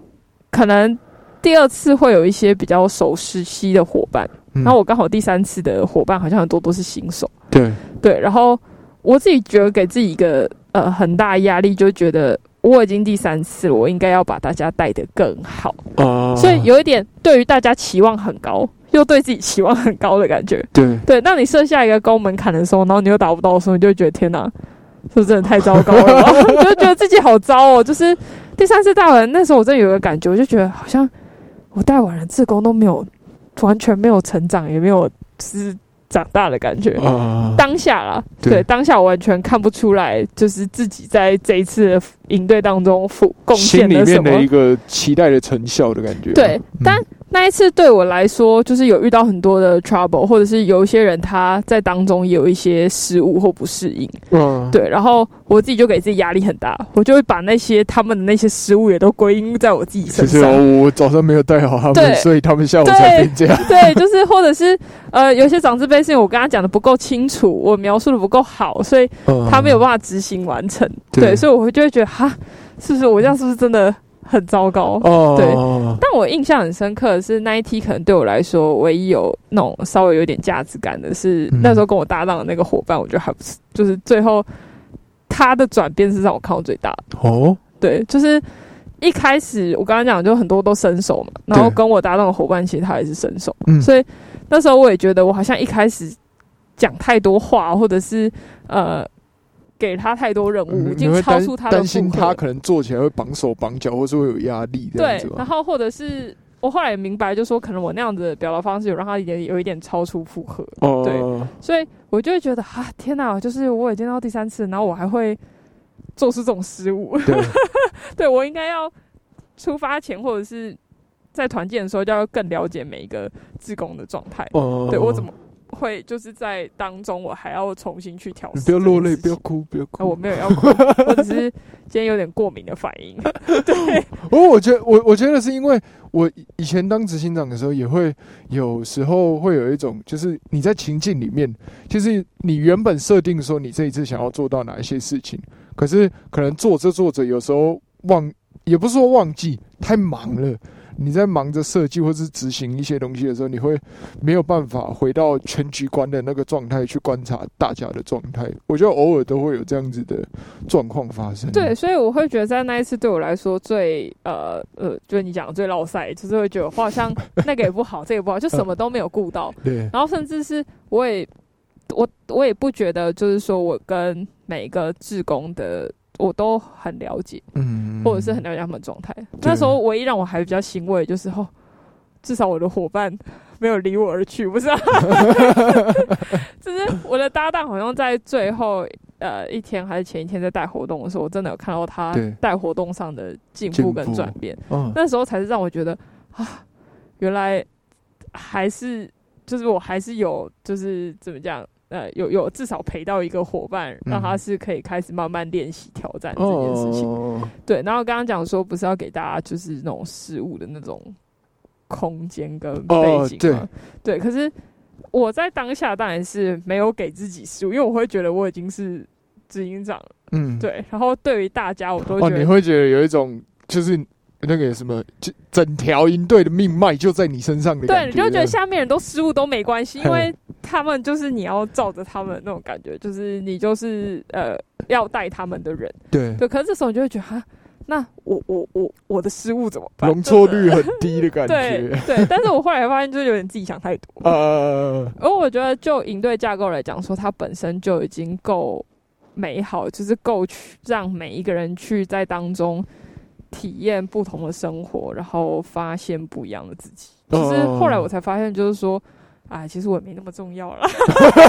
B: 可能第二次会有一些比较熟悉的伙伴，
A: 嗯
B: 然后我刚好第三次的伙伴好像很多都是新手。
A: 对，
B: 对，然后我自己觉得给自己一个呃很大压力，就觉得我已经第三次了，我应该要把大家带得更好。
A: 啊，
B: 所以有一点对于大家期望很高，又对自己期望很高的感觉。
A: 对，
B: 对，当你设下一个高门槛的时候，然后你又达不到的时候，你就会觉得天哪，是不是真的太糟糕了吧？就觉得自己好糟哦。就是第三次带完，那时候我真的有个感觉，我就觉得好像我带完了自工都没有完全没有成长，也没有是长大的感觉。
A: 啊，
B: 当下啦，
A: 对
B: 对当下我完全看不出来，就是自己在这一次的营队当中付贡
A: 心里
B: 献了什么
A: 面的一。个期待的成效的感觉。
B: 对
A: 嗯，
B: 但那一次对我来说，就是有遇到很多的 trouble，或者是有一些人他在当中也有一些失误或不适应，
A: 嗯，
B: 对，然后我自己就给自己压力很大，我就会把那些他们的那些失误也都归因在我自己身上。
A: 哦我早上没有带好他们，所以他们下午才变这样。
B: 对，就是或者是呃，有些长字辈是因为我跟他讲的不够清楚，我描述的不够好，所以
A: 嗯
B: 他没有办法执行完成。
A: 对
B: 对，所以我会就会觉得哈，是不是？我这样是不是真的很糟糕？
A: 哦，
B: 对。但我印象很深刻的是那一题，可能对我来说唯一有那种稍微有点价值感的是，
A: 嗯。
B: 那时候跟我搭档的那个伙伴，我觉得还不是，就是最后他的转变是让我看到最大的。
A: 哦，
B: 对，就是一开始我刚刚讲，就很多都伸手嘛，然后跟我搭档的伙伴其实他也是伸手，
A: 嗯。
B: 所以那时候我也觉得我好像一开始讲太多话，或者是呃给他太多任务，已经超出他的
A: 担心他可能做起来会绑手绑脚，或是会有压力
B: 对然后或者是我后来也明白，就说可能我那样子的表达方式有让他也有一点超出负荷，
A: 哦，
B: 对。所以我就会觉得啊，天哪，就是我已经到第三次，然后我还会做出这种失误，
A: 对，
B: 对我应该要出发前或者是在团建的时候就要更了解每一个志工的状态，
A: 哦，
B: 对我怎么会就是在当中我还要重新去调试，
A: 不要落泪，不要。哭，不要
B: 啊，
A: 哭。
B: 我没有要哭，我只是今天有点过敏的反应。
A: 哦，我觉得我我觉得是因为我以以前当执行长的时候，也会有时候会有一种，就是你在情境里面，就是你原本设定说你这一次想要做到哪一些事情，可是可能做着做着，有时候忘，也不是说忘记，太忙了。你在忙着设计或是执行一些东西的时候，你会没有办法回到全局观的那个状态去观察大家的状态。我觉得偶尔都会有这样子的状况发生。
B: 对，所以我会觉得在那一次对我来说最呃呃，就是你讲的最落塞，就是会觉得我好像那个也不好，这个也不好，就 什么都没有顾到，
A: 对，
B: 然后甚至是我也我我也不觉得，就是说我跟每一个志工的我都很了解，
A: 嗯，
B: 或者是很了解他们的状态。那时候唯一让我还比较欣慰，就是哦，至少我的伙伴没有离我而去，不是、啊？就是我的搭档好像在最后呃一天还是前一天在带活动的时候，我真的有看到他带活动上的进
A: 进
B: 步跟转变。
A: 嗯，
B: 那时候才是让我觉得啊，原来还是就是我还是有就是怎么讲呃有有至少陪到一个伙伴，让他
A: 嗯
B: 是可以开始慢慢练习挑战这件事情。
A: 哦，
B: 对，然后刚刚讲说不是要给大家就是那种事物的那种空间跟背
A: 哦
B: 景嘛？对，可是我在当下当然是没有给自己事物，因为我会觉得我已经是执行长了。
A: 嗯，
B: 对，然后对于大家我都
A: 哦，
B: 觉得
A: 你会觉得有一种就是那个什么，就整条营队的命脉就在你身上的
B: 对，你就觉得下面人都失误都没关系，因为他们就是你要照着他们那种感觉，就是你就是呃要带他们的人。
A: 对
B: 对，可是这时候你就会觉得哈，那我我我我的失误怎么办？
A: 容错率很低的感
B: 对
A: 觉。
B: 对，但是我后来发现，就是有点自己想太多。
A: 呃，
B: 而我觉得，就营队架构来讲，说它本身就已经够美好，就是够去让每一个人去在当中体验不同的生活，然后发现不一样的自己。其实
A: 哦
B: 后来我才发现，就是说，哎，其实我也没那么重要了，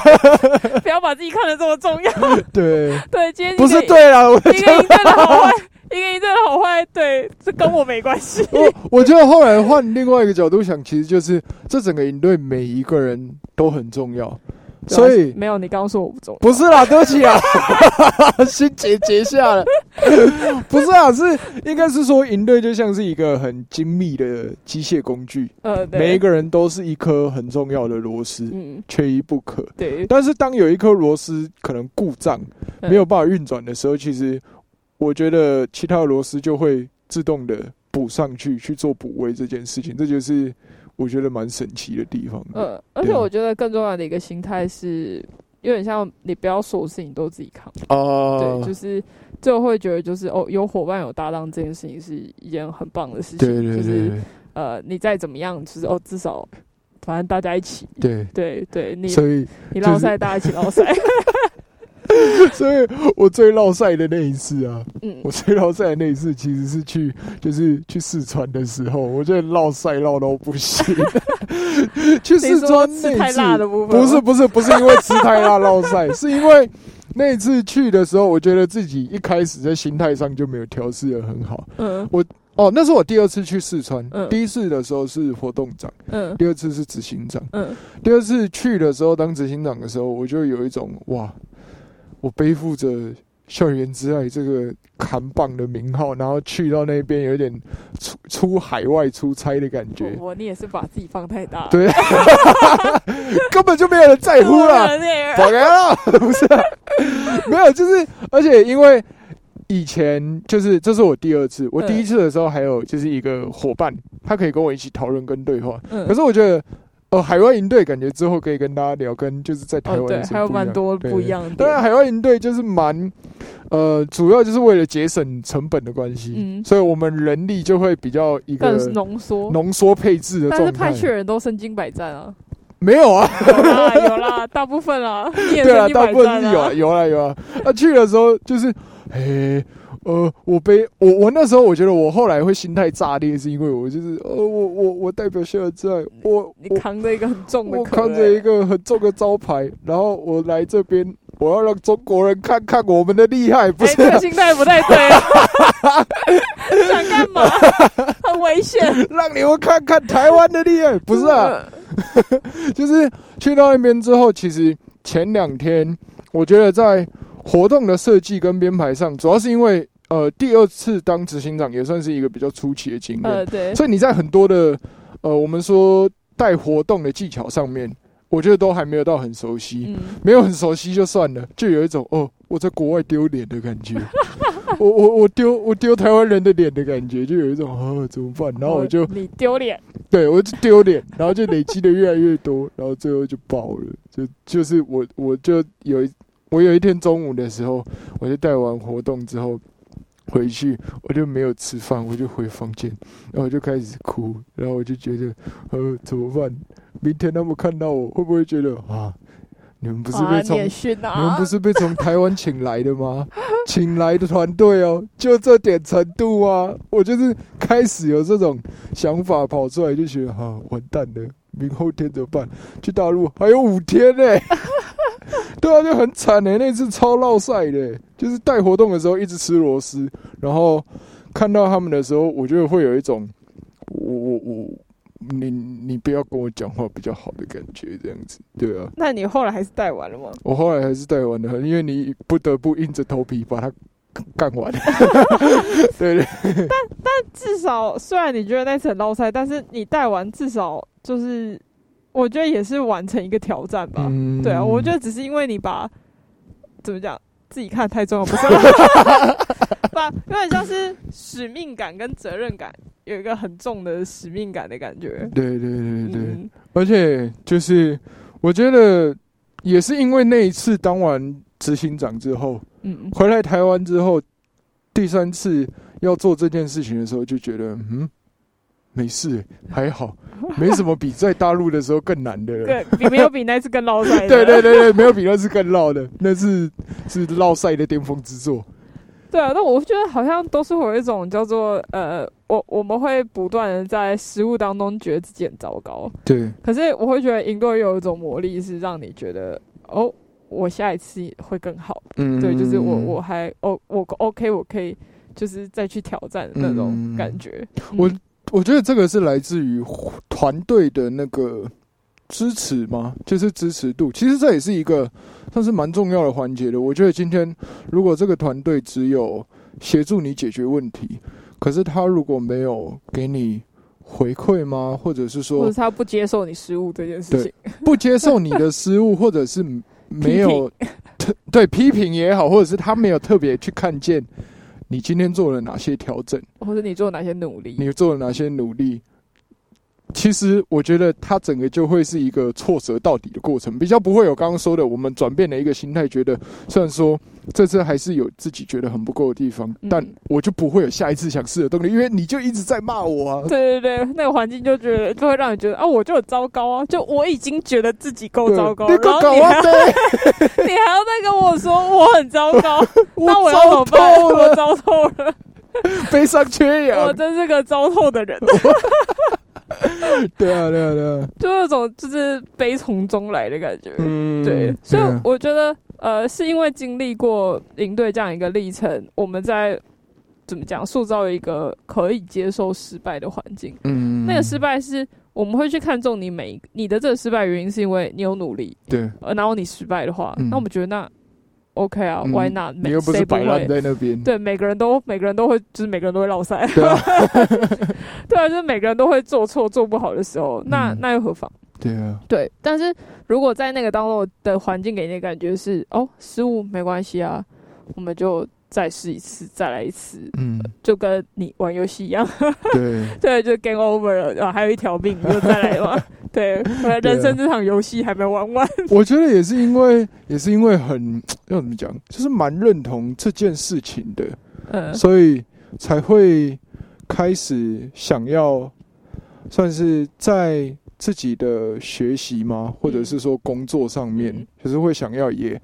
B: 不要把自己看得这么重要。
A: 对，
B: 对，今天
A: 不是对了，我
B: 一个营队的好坏，一个营队的好坏，对，这跟我没关系。
A: 我我觉得后来换另外一个角度想，其实就是这整个营队每一个人都很重要，所以
B: 没有，你刚刚说我不重要，
A: 不是啦，对不起啊，心结结下了。不是啊，是应该是说营队就像是一个很精密的机械工具，每一个人都是一颗很重要的螺丝，
B: 嗯，
A: 缺一不可。
B: 对，
A: 但是当有一颗螺丝可能故障
B: 嗯
A: 没有办法运转的时候，其实我觉得其他的螺丝就会自动的补上去去做补位这件事情，这就是我觉得蛮神奇的地方。
B: 呃，而且我觉得更重要的一个心态是，有点像你不要所有事情都自己扛，
A: 啊，
B: 对，就是最后会觉得就是哦，有伙伴有搭档这件事情是一件很棒的事情，
A: 对对对
B: 就是呃，你再怎么样，就是哦，至少反正大家一起，
A: 对，
B: 对对，你
A: 所以
B: 你
A: 就是
B: 捞赛，大家一起捞赛，
A: 所以我最落赛的那一次啊，
B: 嗯。
A: 我最落赛的那一次其实是去就是去四川的时候，我觉得落赛落到不行。去四川那一次不是不是不是因为吃太辣落赛，是因为那一次去的时候，我觉得自己一开始在心态上就没有调试的很好。
B: 嗯。
A: 我哦，那是我第二次去四川，
B: 嗯。
A: 第一次的时候是活动长，
B: 嗯。
A: 第二次是执行长。
B: 嗯，
A: 第二次去的时候当执行长的时候，我就有一种哇，我背负着校园之爱这个扛棒的名号，然后去到那边有点出出海外出差的感觉，
B: 我你也是把自己放太大了，
A: 对 根本就没有人在乎啦。
B: 对
A: 跑开了，不是、啊，没有，就是，而且因为以前就是这是我第二次，我第一次的时候还有就是一个伙伴，他可以跟我一起讨论跟对话，
B: 嗯
A: 可是我觉得。哦，海外营队感觉之后可以跟大家聊，跟就是在台
B: 哦对，
A: 湾什么
B: 还有蛮多不一样的。点，
A: 当然，海外营队就是蛮，呃，主要就是为了节省成本的关系，
B: 嗯。
A: 所以我们人力就会比较一个
B: 更浓缩，
A: 浓缩配置的
B: 但是
A: 状态。
B: 派去的人都身经百战啊，
A: 没有啊，
B: 有啦有啦，大部分啦，你也
A: 对啊，大部分是有啊，有啊，有啊。那去的时候就是，诶，呃，我背我我那时候我觉得我后来会心态炸裂，是因为我就是呃，我我我代表现在，我
B: 你扛着一个很重的
A: 我、扛着一
B: 欸
A: 个很重的招牌，然后我来这边，我要让中国人看看我们的厉害，不
B: 哎、
A: 是、
B: 这个心态不太对啊！想干嘛？很危险。
A: 让你们看看台湾的厉害，不是啊，就是去到那边之后，其实前两天我觉得在活动的设计跟编排上，主要是因为呃第二次当执行长也算是一个比较初期的经验，
B: 呃，对，
A: 所以你在很多的呃我们说带活动的技巧上面，我觉得都还没有到很熟悉。
B: 嗯，
A: 没有很熟悉就算了，就有一种哦，我在国外丢脸的感觉，我我我丢我丢台湾人的脸的感觉，就有一种啊怎么办？然后我就
B: 你丢脸，
A: 对我就丢脸，然后就累积的越来越多，然后最后就爆了。就就是我我就有一我有一天中午的时候，我就带完活动之后回去，我就没有吃饭，我就回房间，然后我就开始哭，然后我就觉得呃怎么办？明天他们看到我会不会觉得啊？你们不是
B: 啊
A: 被从、你们
B: 啊
A: 不，是被从台湾请来的吗？请来的团队哦，就这点程度啊？我就是开始有这种想法跑出来，就觉得啊，完蛋了，明后天怎么办？去大陆还有五天呢、对啊，就很惨呢、那次超落赛的、就是带活动的时候一直吃螺丝，然后看到他们的时候，我觉得会有一种我我我。你你不要跟我讲话比较好的感觉，这样子，对啊。
B: 那你后来还是带完了吗？
A: 我后来还是带完了，因为你不得不硬着头皮把它干完。对 对，但但
B: 至少虽然你觉得那次很捞菜，但是你带完至少就是，我觉得也是完成一个挑战吧。
A: 嗯
B: 对啊，我觉得只是因为你把怎么讲自己看太重要，不是？把有点像是使命感跟责任感有一个很重的使命感的感觉。
A: 对对对对对，
B: 嗯
A: 而且就是我觉得也是因为那一次当完执行长之后，
B: 嗯，
A: 回来台湾之后，第三次要做这件事情的时候，就觉得嗯，没事，还好，没什么比在大陆的时候更难的了。
B: 对，比没有比那次更捞赛的。
A: 对对对对，没有比那次更绕的，那是是绕赛的巅峰之作。
B: 对啊，那我觉得好像都是会有一种叫做呃，我我们会不断的在失误当中觉得自己很糟糕，
A: 对，
B: 可是我会觉得赢队有一种魔力，是让你觉得哦，我下一次会更好。
A: 嗯
B: 对，就是我我还哦我 OK，我可以就是再去挑战那种感觉。
A: 我
B: 嗯
A: 我觉得这个是来自于团队的那个支持吗？就是支持度。其实这也是一个算是蛮重要的环节的。我觉得今天如果这个团队只有协助你解决问题，可是他如果没有给你回馈吗？或者是说
B: 或
A: 说
B: 者是他不接受你失误这件事情，
A: 不接受你的失误，或者是没有特 对批评也好，或者是他没有特别去看见你今天做了哪些调整。
B: 或者你做哪些努力，
A: 你做了哪些努力？其实我觉得它整个就会是一个挫折到底的过程，比较不会有刚刚说的，我们转变了一个心态，觉得虽然说这次还是有自己觉得很不够的地方，
B: 嗯
A: 但我就不会有下一次想试的动力，因为你就一直在骂我啊。
B: 对对对，那个环境就觉得就会让你觉得啊，我就很糟糕啊，就我已经觉得自己够糟糕，
A: 你够
B: 然后你还
A: 搞啊！对，
B: 你还要再跟我说我很糟糕，那我要怎么办？我糟透了，
A: 悲伤缺氧我。
B: 真是个糟透的人，
A: 对啊，对啊，对啊。
B: 就那种就是悲从中来的感觉。
A: 嗯，
B: 对，所以
A: 啊
B: 我觉得，呃，是因为经历过赢队这样一个历程，我们在怎么讲，塑造一个可以接受失败的环境。
A: 嗯，
B: 那个失败是我们会去看重你每一你的这个失败原因，是因为你有努力，
A: 对，
B: 呃，然后你失败的话，
A: 嗯
B: 那我们觉得那 OK 啊、
A: 嗯
B: w h y not？
A: 你又不是摆烂？在那边。
B: 对，每个人都每个人都会，就是每个人都会落赛，
A: 对啊，
B: 对啊，就是每个人都会做错、做不好的时候，那、
A: 嗯
B: 那又何妨？
A: 对啊，
B: 对，但是如果在那个当中的环境给你的感觉是，哦，失误没关系啊，我们就再试一次，再来一次，
A: 嗯，
B: 就跟你玩游戏一样，
A: 对，
B: 对，就 game over 了，然后还有一条命，你就再来嘛。对，人生这场游戏还没玩完。
A: 我觉得也是因为，也是因为很要怎么讲，就是蛮认同这件事情的，
B: 嗯。
A: 所以才会开始想要，算是在自己的学习吗，或者是说工作上面，
B: 嗯。
A: 就是会想要也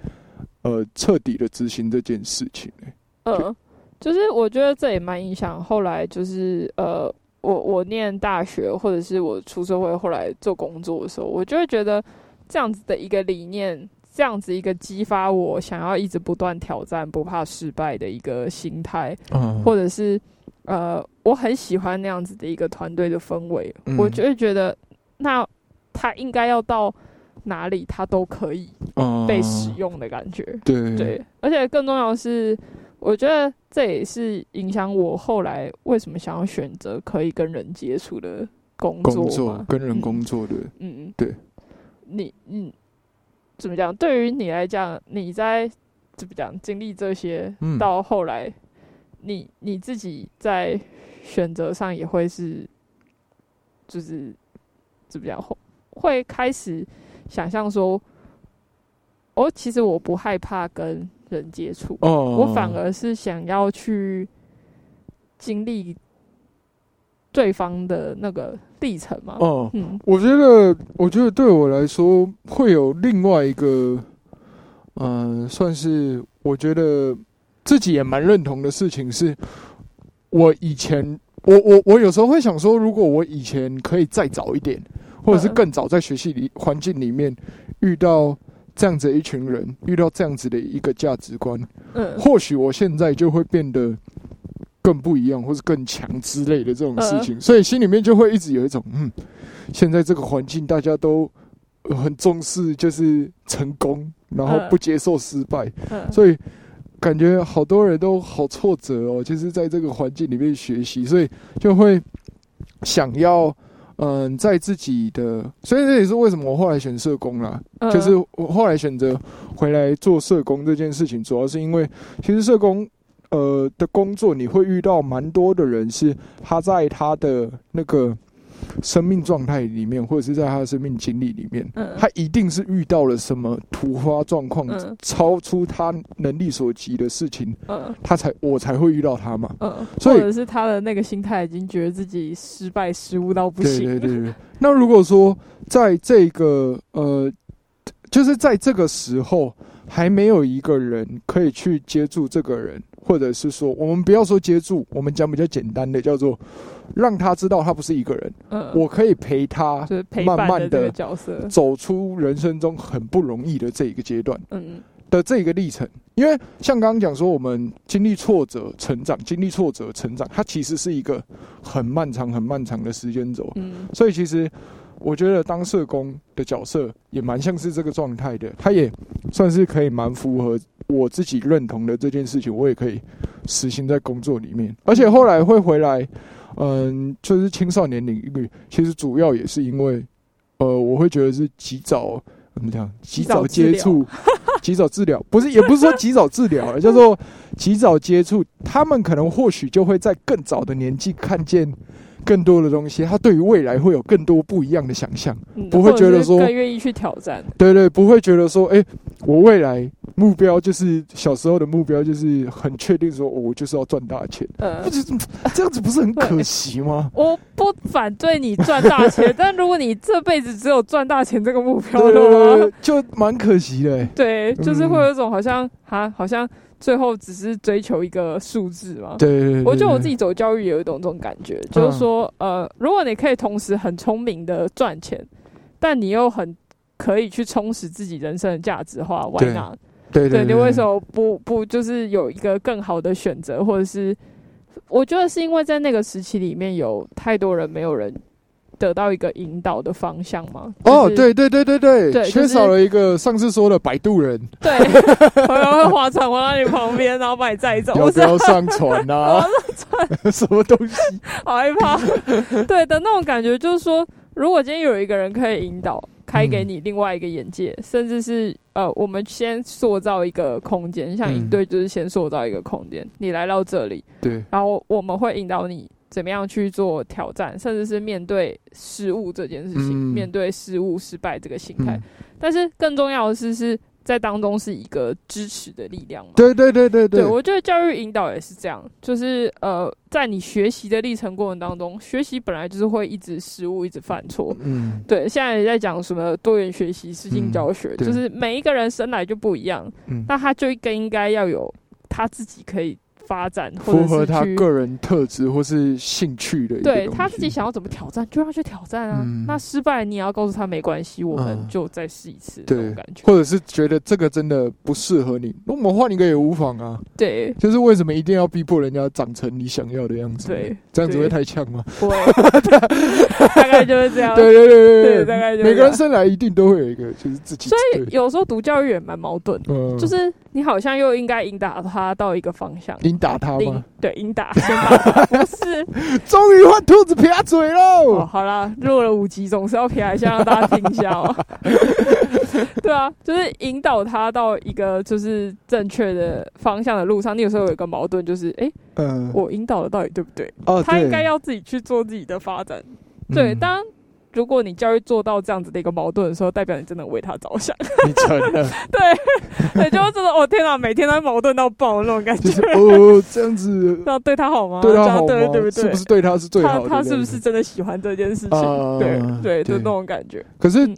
A: 呃彻底的执行这件事情、欸。
B: 嗯，就是我觉得这也蛮影响后来就是呃，我我念大学或者是我出社会后来做工作的时候，我就会觉得这样子的一个理念。这样子一个激发我想要一直不断挑战、不怕失败的一个心态，
A: 嗯
B: 或者是呃，我很喜欢那样子的一个团队的氛围，
A: 嗯。
B: 我就会觉得那他应该要到哪里，他都可以
A: 嗯
B: 被使用的感觉。
A: 对。
B: 对，而且更重要的是，我觉得这也是影响我后来为什么想要选择可以跟人接触的工作
A: 工作跟人工作的，
B: 嗯，嗯。
A: 对，
B: 你你，怎么讲？对于你来讲，你在怎么讲经历这些，
A: 嗯。
B: 到后来，你你自己在选择上也会是，就是怎么讲，会会开始想象说，哦，其实我不害怕跟人接触，
A: 哦，
B: 我反而是想要去经历对方的那个历程嘛。
A: 哦，
B: 嗯
A: 我觉得，我觉得对我来说会有另外一个，嗯、算是我觉得自己也蛮认同的事情是，我以前，我我我有时候会想说，如果我以前可以再早一点，或者是
B: 嗯。
A: 更早在学习里环境里面遇到这样子一群人，遇到这样子的一个价值观，
B: 嗯。
A: 或许我现在就会变得更不一样，或是更强之类的这种事情，所以心里面就会一直有一种，嗯，现在这个环境大家都呃很重视就是成功，然后
B: 嗯。
A: 不接受失败，
B: 嗯，
A: 所以感觉好多人都好挫折哦，就是在这个环境里面学习，所以就会想要。嗯，在自己的，所以这也是为什么我后来选社工啦。
B: 嗯
A: 就是我后来选择回来做社工这件事情，主要是因为其实社工呃的工作，你会遇到蛮多的人，是他在他的那个生命状态里面，或者是在他的生命经历里面，
B: 嗯
A: 他一定是遇到了什么突发状况，
B: 嗯
A: 超出他能力所及的事情，
B: 嗯
A: 他才我才会遇到他嘛。
B: 嗯，
A: 所以
B: 或者是他的那个心态已经觉得自己失败失误到不
A: 对
B: 行。
A: 对对对。那如果说在这个呃，就是在这个时候还没有一个人可以去接住这个人，或者是说，我们不要说接住，我们讲比较简单的，叫做让他知道他不是一个人，
B: 嗯，
A: 我可以陪他慢慢
B: 的。
A: 走出人生中很不容易的这一个阶段
B: 嗯
A: 的这一个历程。因为像刚刚讲说，我们经历挫折成长，经历挫折成长，它其实是一个很漫长、很漫长的时间轴。
B: 嗯
A: 所以其实我觉得当社工的角色也蛮像是这个状态的，他也算是可以蛮符合我自己认同的这件事情，我也可以实行在工作里面。而且后来会回来，嗯，就是青少年领域，其实主要也是因为，呃，我会觉得是及早怎么讲，及早接触。及早治疗不是，也不是说及早治疗，叫做及早接触。他们可能或许就会在更早的年纪看见更多的东西，他对于未来会有更多不一样的想象。
B: 嗯，
A: 不会觉得说
B: 更愿意去挑战。
A: 对对，不会觉得说，哎、我未来目标就是小时候的目标，就是很确定说，哦我就是要赚大钱。
B: 呃
A: 不，是这样子，不是很可惜吗？
B: 我不反对你赚大钱，但如果你这辈子只有赚大钱这个目标的话，
A: 就蛮可惜的、欸。
B: 对，就是
A: 嗯
B: 会有一种好像哈，好像最后只是追求一个数字嘛。
A: 对对对，
B: 我觉得我自己走教育也有一种这种感觉，就是说，呃，如果你可以同时很聪明的赚钱，但你又很可以去充实自己人生的价值的话，Why
A: 对
B: not？
A: 对
B: 对你为什？
A: 么
B: 不不就是有一个更好的选择，或者是我觉得是因为在那个时期里面有太多人没有人得到一个引导的方向吗？
A: 哦，
B: 就是
A: 对对对对对，缺少了一个上次说的摆渡人，
B: 对，我会划船划到你旁边，然后把你载走，
A: 要
B: 我是
A: 不要上船啊？什么东西？
B: 好害怕。对的那种感觉，就是说，如果今天有一个人可以引导，开给你另外一个眼界，甚至是呃，我们先塑造一个空间，像
A: 嗯
B: 营队就是先塑造一个空间，你来到这里，
A: 对，
B: 然后我们会引导你怎么样去做挑战，甚至是面对失误这件事情，
A: 嗯
B: 面对失误失败这个心态。
A: 嗯，
B: 但是更重要的是，是在当中是一个支持的力量嘛。
A: 对对对对
B: 对，我觉得教育引导也是这样，就是呃，在你学习的历程过程当中，学习本来就是会一直失误，一直犯错。
A: 嗯，
B: 对，现在也在讲什么多元学习、适性教学，
A: 对
B: 就是每一个人生来就不一样，
A: 嗯
B: 那他就更应该要有他自己可以发展，或
A: 符合他个人特质或是兴趣的
B: 对他自己想要怎么挑战，就让他去挑战啊。
A: 嗯
B: 那失败你也要告诉他没关系，我们
A: 嗯
B: 就再试一次那
A: 对
B: 种感觉。
A: 或者是觉得这个真的不适合你，那我们换一个也无妨啊。
B: 对
A: 就是为什么一定要逼迫人家长成你想要的样子？
B: 对，
A: 这样子会太呛吗？
B: 不会，大概就是这样。
A: 对对对
B: 对大概就是
A: 每个人生来一定都会有一个就是自己。
B: 所以有时候读教育也蛮矛盾的，
A: 嗯
B: 就是你好像又应该引导他到一个方向，
A: 引导他吗？
B: 对引导 他，不是
A: 终于换兔子撇嘴
B: 哦，
A: 喽！
B: 好啦，录了五集，总是要撇一下让大家听一下哦。对啊，就是引导他到一个就是正确的方向的路上。你有时候有一个矛盾，就是诶，
A: 嗯，
B: 我引导的到底对不对？
A: 哦，
B: 他应该要自己去做自己的发展。对，
A: 嗯
B: 当如果你教育做到这样子的一个矛盾的时候，代表你真的为他着想。
A: 你真的，
B: 对，对，就是真的，哦天哪，每天都矛盾到爆那种感觉
A: 就。是哦这样子，
B: 那对他好吗？
A: 对他好吗？
B: 对对不对？
A: 是不是对他是最好的？
B: 他他是不？是真的喜欢这件事情？
A: 啊
B: 对对，就那种感觉。
A: 可是
B: 嗯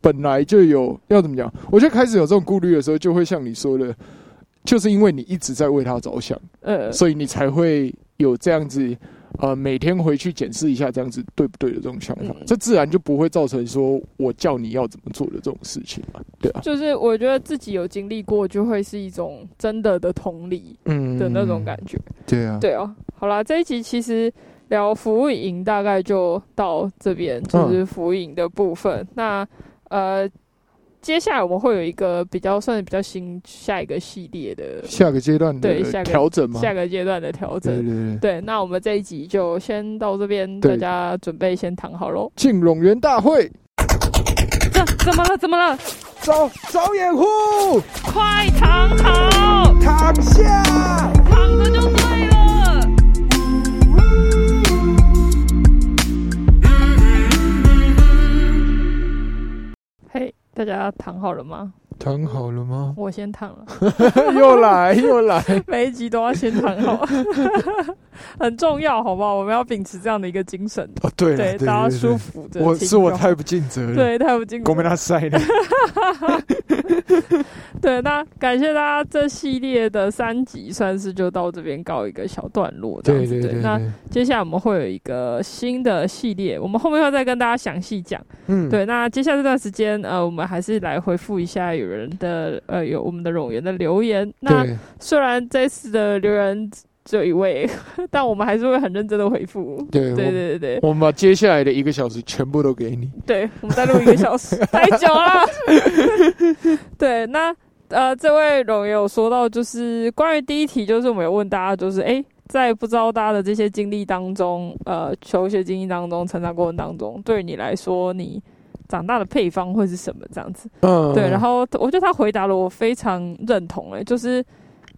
A: 本来就有要怎么讲？我觉得开始有这种顾虑的时候，就会像你说的，就是因为你一直在为他着想，
B: 呃，
A: 所以你才会有这样子。呃，每天回去检视一下，这样子对不对的这种想法，
B: 嗯。
A: 这自然就不会造成说我叫你要怎么做的这种事情嘛，对啊，
B: 就是我觉得自己有经历过，就会是一种真的的同理
A: 嗯
B: 的那种感觉。
A: 对啊，
B: 对啊，好啦，这一集其实聊服务营大概就到这边，
A: 嗯
B: 就是服务营的部分。那呃，接下来我们会有一个比较算是比较新下一个系列的
A: 下个阶段的
B: 对下个
A: 调整嘛，
B: 下个阶段的调整。
A: 对对，
B: 对，那我们这一集就先到这边，大家准备先躺好喽。
A: 进拢园大会，
B: 这怎么了？怎么了？
A: 找找掩护，
B: 快躺好，
A: 躺下。
B: 躺着就对了。嘿，大家躺好了吗？
A: 躺好了吗？
B: 我先躺了，
A: 又 来又来，
B: 每一集都要先躺好，很重要，好不好？我们要秉持这样的一个精神，
A: 哦，对
B: 对大家舒服着
A: 我是我太不尽责了，，
B: 对太不精
A: 我们
B: 神。
A: 他塞的，
B: 对，那感谢大家这系列的三集，算是就到这边告一个小段落，这样子。
A: 对对对，
B: 那接下来我们会有一个新的系列，我们后面会再跟大家详细讲。
A: 嗯，
B: 对，那接下来这段时间，呃，我们还是来回复一下有人的呃有我们的冗员的留言。那虽然这次的留言只有一位，但我们还是会很认真的回复。
A: 对
B: 对对对对
A: 我们把接下来的一个小时全部都给你，
B: 对，我们再录一个小时，太久了。对，那呃，这位荣也有说到，就是关于第一题，就是我们有问大家，就是诶，在不知道大家的这些经历当中，呃，求学经历当中、成长过程当中，对于你来说，你长大的配方会是什么？这样子。
A: 嗯，
B: 对，然后我觉得他回答了我非常认同、诶，就是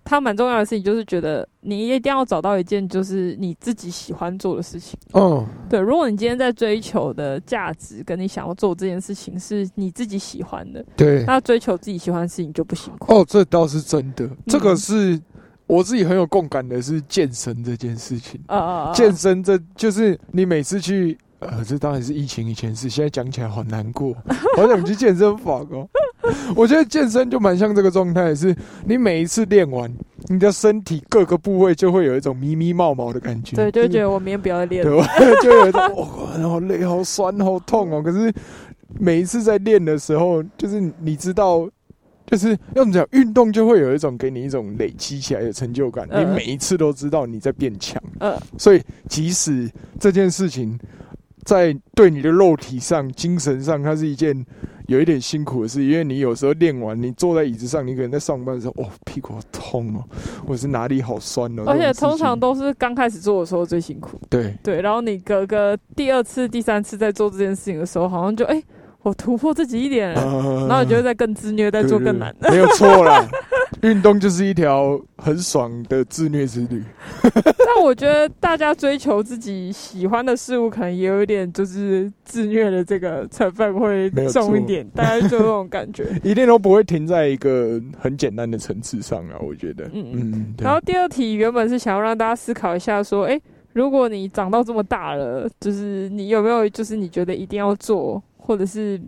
B: 他蛮重要的事情，就是觉得你一定要找到一件就是你自己喜欢做的事情。
A: 嗯，
B: 对，如果你今天在追求的价值跟你想要做这件事情是你自己喜欢的，
A: 对，
B: 那追求自己喜欢的事情就不辛苦。
A: 哦，这倒是真的，这个
B: 嗯
A: 是我自己很有共感的，是健身这件事情。
B: 啊啊，
A: 健身这就是你每次去，呃，这当然是疫情以前事，现在讲起来好难过，好想去健身房哦。我觉得健身就蛮像这个状态，是你每一次练完，你的身体各个部位就会有一种咪咪冒毛的感觉，
B: 对，就会觉得我明天不要再练了。
A: 吧？就有一种哦，好累、好酸、好痛哦。可是每一次在练的时候，就是你知道，就是要怎么讲，运动就会有一种给你一种累积起来的成就感。
B: 嗯
A: 你每一次都知道你在变强，
B: 呃，
A: 所以即使这件事情在对你的肉体上、精神上，它是一件有一点辛苦的事，因为你有时候练完，你坐在椅子上，你可能在上班的时候，哦，屁股好痛哦，或者是哪里好酸哦。
B: 而且通常都是刚开始做的时候最辛苦，
A: 对
B: 对，然后你隔个第二次、第三次在做这件事情的时候，好像就哎、我突破自己一点，
A: 呃
B: 然后你就会再更自虐，再做更难的。
A: 没有错啦。运动就是一条很爽的自虐之旅。
B: 但我觉得大家追求自己喜欢的事物，可能也有一点就是自虐的这个成分会重一点，大家就这种感觉。
A: 一定都不会停在一个很简单的层次上啊，我觉得。
B: 嗯
A: 嗯，
B: 然后第二题原本是想要让大家思考一下，说，诶，如果你长到这么大了，就是你有没有就是你觉得一定要做，或者是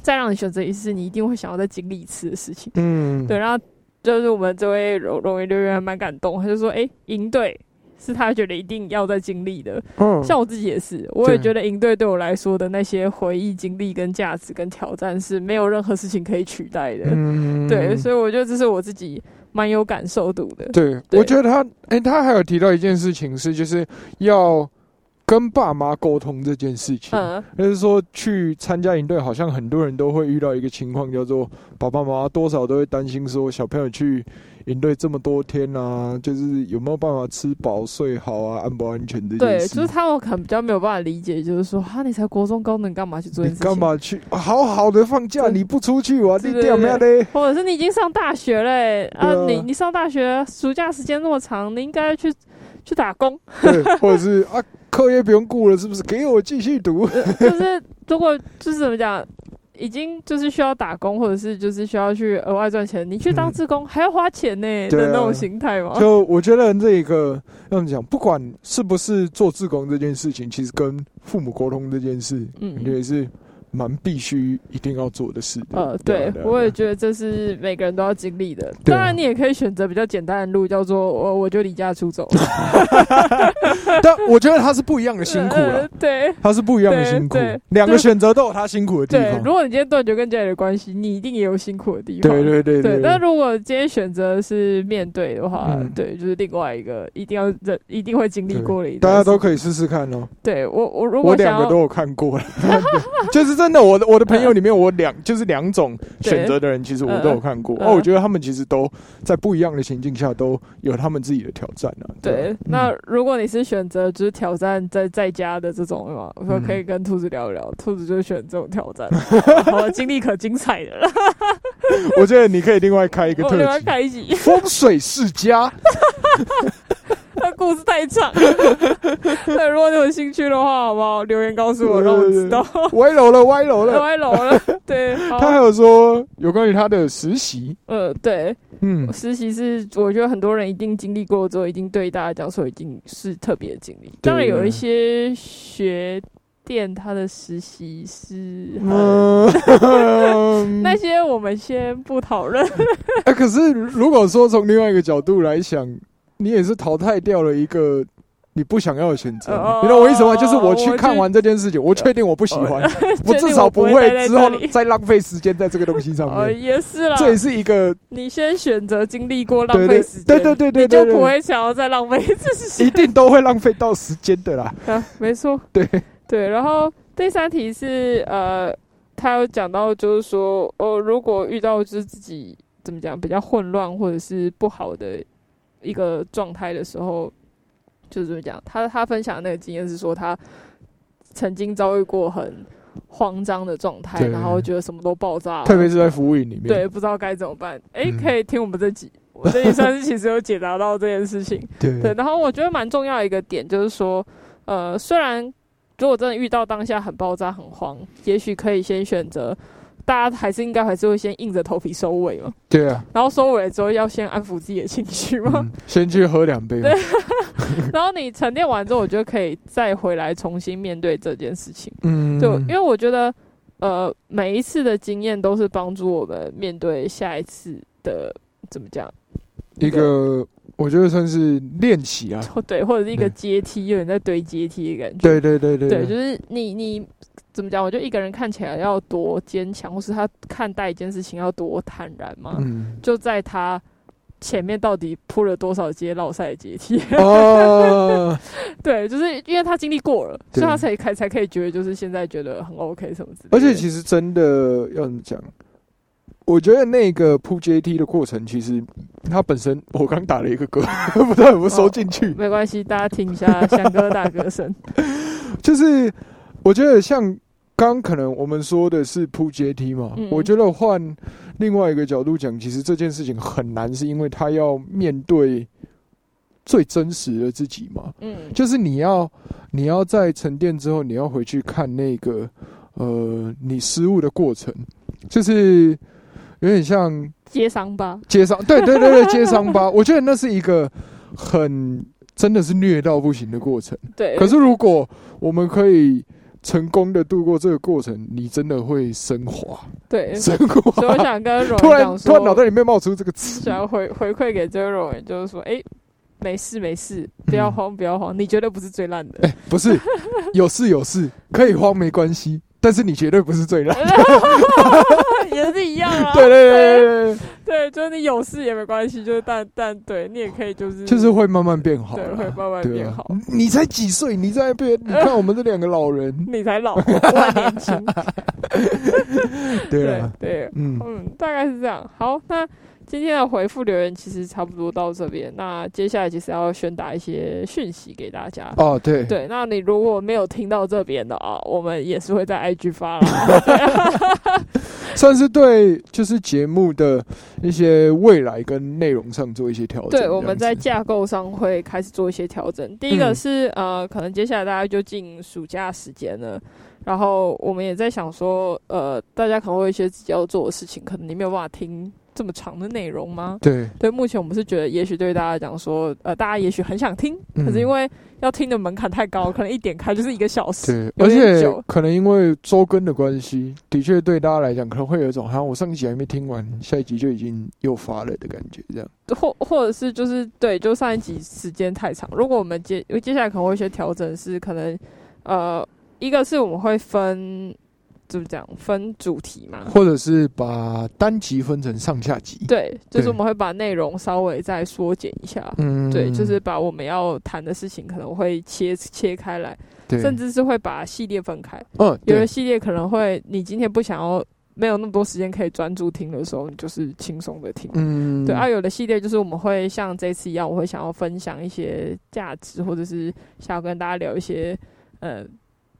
B: 再让你选择一次，你一定会想要再经历一次的事情？
A: 嗯，
B: 对，然后就是我们这位荣荣誉留言还蛮感动，他就说，诶，赢队是他觉得一定要再经历的。
A: 嗯，
B: 像我自己也是，我也觉得赢队对我来说的那些回忆、经历、跟价值、跟挑战是没有任何事情可以取代的。
A: 嗯
B: 对，所以我觉得这是我自己蛮有感受度的。
A: 对，
B: 对
A: 我觉得他，哎、他还有提到一件事情是，就是要跟爸妈沟通这件事情。
B: 嗯，
A: 就是说，去参加营队，好像很多人都会遇到一个情况，叫做爸爸妈妈多少都会担心说，小朋友去营队这么多天啊，就是有没有办法吃饱睡好啊，安不安全这件
B: 对，
A: 事。
B: 就是他们可能比较没有办法理解，就是说，哈，你才国中高，能干嘛去做这
A: 你？干？嘛去？好好的放假，你不出去玩，你干嘛嘞？
B: 或者是你已经上大学嘞、啊，
A: 啊
B: 你你上大学暑假时间那么长，你应该去去打工。
A: 对，或者是啊，课业不用顾了，是不是？给我继续读。
B: 就是如果就是怎么讲，已经就是需要打工，或者是就是需要去额外赚钱，你去当
A: 嗯
B: 志工还要花钱呢、的那种心态嘛。
A: 就我觉得这个要怎么讲，不管是不是做志工这件事情，其实跟父母沟通这件事，
B: 嗯
A: 我觉得是蛮必须一定要做的事的。
B: 呃，对我也觉得这是每个人都要经历的。
A: 啊
B: 当然，你也可以选择比较简单的路，叫做我我就离家出走。
A: 但我觉得他是不一样的辛苦了
B: 呃，对
A: 他是不一样的辛苦两个选择都有他辛苦的地方
B: 对，
A: 方。
B: 如果你今天断绝跟家里的关系，你一定也有辛苦的地方。
A: 对对对
B: 对，
A: 对，
B: 但如果今天选择是面对的话，
A: 嗯
B: 对，就是另外一个一定要认，一定会经历过的一
A: 大家都可以试试看哦。
B: 对我我如果我
A: 两个都有看过 了，就是真的，我的 我的朋友里面，我两就是两种选择的人，其实我都有看过。
B: 嗯。
A: 哦，我觉得他们其实都在不一样的情境下都有他们自己的挑战啊。
B: 对
A: 啊，
B: 那如果你是选择就是挑战在在家的这种嘛，我说
A: 嗯
B: 可以跟兔子聊一聊，兔子就选这种挑战，好 经历可精彩的。了，
A: 嗯我觉得你可以另外开一个 特辑，
B: 开一集，
A: 风水世家。
B: 那故事太长。对，如果你有兴趣的话，好不好？留言告诉我，让我知道。
A: 歪楼了，歪楼了。
B: 歪楼了，对，
A: 他还有说有关于他的实习，
B: 呃，对，
A: 嗯，
B: 实习是我觉得很多人一定经历过之后，一定对大家讲说，一定是特别的经历。当然有一些学店，他的实习是、
A: 嗯，
B: 那些我们先不讨论。
A: 哎，可是如果说从另外一个角度来想，你也是淘汰掉了一个你不想要的选择。
B: 哦
A: 你懂我意思吗？就是我
B: 我去
A: 去看完这件事情，我确定我不喜欢，我至少不
B: 会
A: 之后再浪费时间在这个东西上
B: 呃，
A: 面。
B: 也是啦。
A: 这也是一个
B: 你先选择经历过浪费时间，
A: 对对对对
B: 你就不会想要再浪费一次时
A: 一。定都会浪费到时间的啦。
B: 啊，没错。
A: 对
B: 对，然后第三题是呃，他有讲到就是说，哦，如果遇到就是自己怎么讲比较混乱或者是不好的一个状态的时候，就是怎么讲？他他分享的那个经验是说，他曾经遭遇过很慌张的状态，然后觉得什么都爆炸了，
A: 特别是在服务营里面，
B: 对，不知道该怎么办。诶，
A: 嗯
B: 可以听我们这集。我这里算是其实有解答到这件事情，
A: 对
B: 对，然后我觉得蛮重要的一个点就是说，呃，虽然如果真的遇到当下很爆炸、很慌，也许可以先选择，大家还是应该还是会先硬着头皮收尾嘛。
A: 对啊，
B: 然后收尾了之后，要先安抚自己的情绪嘛。
A: 嗯先去喝两杯对。
B: 然后你沉淀完之后，我觉得可以再回来重新面对这件事情。
A: 嗯，
B: 对，因为我觉得，呃，每一次的经验都是帮助我们面对下一次的怎么讲，
A: 一个我觉得算是练习啊。
B: 对，或者是一个阶梯，有点在堆阶梯的感觉。
A: 对对对对
B: 对，就是你你怎么讲？我觉得一个人看起来要多坚强，或是他看待一件事情要多坦然嘛，
A: 嗯，
B: 就在他前面到底铺了多少阶绕赛的阶梯？
A: 哦，
B: 对，就是因为他经历过了，所以他才开才可以觉得就是现在觉得很 OK 什么之类的。
A: 而且其实真的要怎么讲？我觉得那个铺阶梯的过程，其实他本身，我刚打了一个歌，不知道有没有收进去。
B: 没关系，大家听一下翔哥大歌声。
A: 就是我觉得像刚可能我们说的是铺阶梯嘛，
B: 嗯
A: 我觉得换另外一个角度讲，其实这件事情很难，是因为他要面对最真实的自己嘛。
B: 嗯，
A: 就是你要你要在沉淀之后，你要回去看那个呃你失误的过程，就是有点像
B: 接伤疤。
A: 接伤，对对对对，接伤疤。我觉得那是一个很真的是虐到不行的过程。
B: 对，
A: 可是如果我们可以成功的度过这个过程，你真的会升华，
B: 对，
A: 升华
B: 所以我。想跟荣
A: 突然突然脑袋里面冒出这个词，
B: 想要回回馈给这位荣人，就是说，哎、没事没事，不要
A: 嗯
B: 慌不要慌，你绝对不是最烂的。
A: 哎、不是，有事有事，可以慌没关系，但是你绝对不是最烂。
B: 也是一样啊。
A: 对对对对对 对，
B: 就是你有事也没关系，就是但但对你也可以就是
A: 就是会慢慢变好
B: 对
A: 啦，
B: 会慢慢变好。
A: 你才几岁？你在变？你看我们这两个老人，
B: 你才老，我还年轻。
A: 对
B: 对，
A: 嗯
B: 嗯，大概是这样。好，那今天的回复留言其实差不多到这边。那接下来其实要宣达一些讯息给大家。
A: 哦，对
B: 对，那你如果没有听到这边的啊，我们也是会在 IG 发啦。
A: 算是对，就是节目的一些未来跟内容上做一些调整。
B: 对，我们在架构上会开始做一些调整。第一个是呃，可能接下来大家就进暑假时间了。然后我们也在想说，呃，大家可能会有一些自己要做的事情，可能你没有办法听这么长的内容吗？
A: 对
B: 对，目前我们是觉得，也许对大家讲说，呃，大家也许很想听，可是因为要听的门槛太高，可能一点开就是一个小时，
A: 对，而且可能因为周更的关系，的确对大家来讲可能会有一种，好像我上一集还没听完，下一集就已经又发了的感觉，这样。
B: 或或者是就是对，就上一集时间太长，如果我们接接下来可能会一些调整，是可能呃。一个是我们会分，怎么讲？分主题嘛，
A: 或者是把单集分成上下集。
B: 对，就是我们会把内容稍微再缩减一下。嗯，对，就是把我们要谈的事情可能会切切开来，甚至是会把系列分开。嗯，有的系列可能会，你今天不想要没有那么多时间可以专注听的时候，你就是轻松的听。嗯，对。啊，有的系列就是我们会像这次一样，我会想要分享一些价值，或者是想要跟大家聊一些，呃。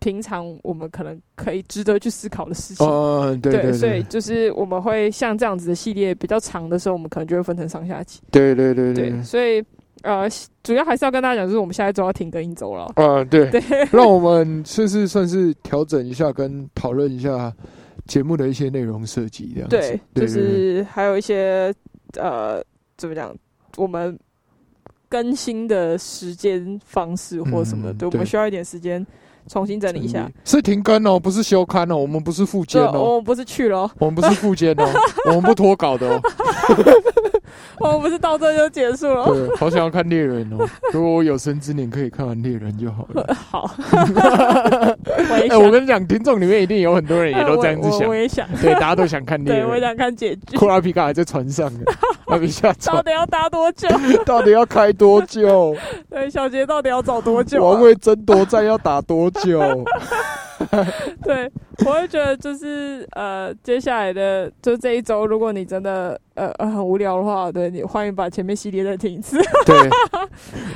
B: 平常我们可能可以值得去思考的事情，
A: 对，
B: 所以就是我们会像这样子的系列比较长的时候，我们可能就会分成上下集。
A: 对对对对，
B: 所以呃，主要还是要跟大家讲，就是我们下一周要停更一周了。
A: 啊，对对，让我们算是算是调整一下，跟讨论一下节目的一些内容设计这样子。
B: 对，就是还有一些呃，怎么讲，我们更新的时间方式或什么，对我们需要一点时间。重新整理一下，
A: 是停更哦，不是休刊哦，我们不是复监哦，
B: 我们不是去了，
A: 我们不是复监哦，我们不脱稿的哦，
B: 我 们不是到这就结束了。
A: 对，好想要看猎人哦，如果我有生之年可以看完猎人就好了。
B: 好，
A: 哎，我跟你讲，听众里面一定有很多人也都这样子想，
B: 我也想，
A: 对，大家都想看猎人，
B: 我想看结局。
A: 库拉皮卡还在船上
B: 到底要搭多久？
A: 到底要开多久？
B: 对，小杰到底要找多久？
A: 王位争夺战要打多？久，
B: 对，我会觉得就是呃，接下来的就这一周，如果你真的呃很无聊的话，对你欢迎把前面系列再听一次。
A: 对，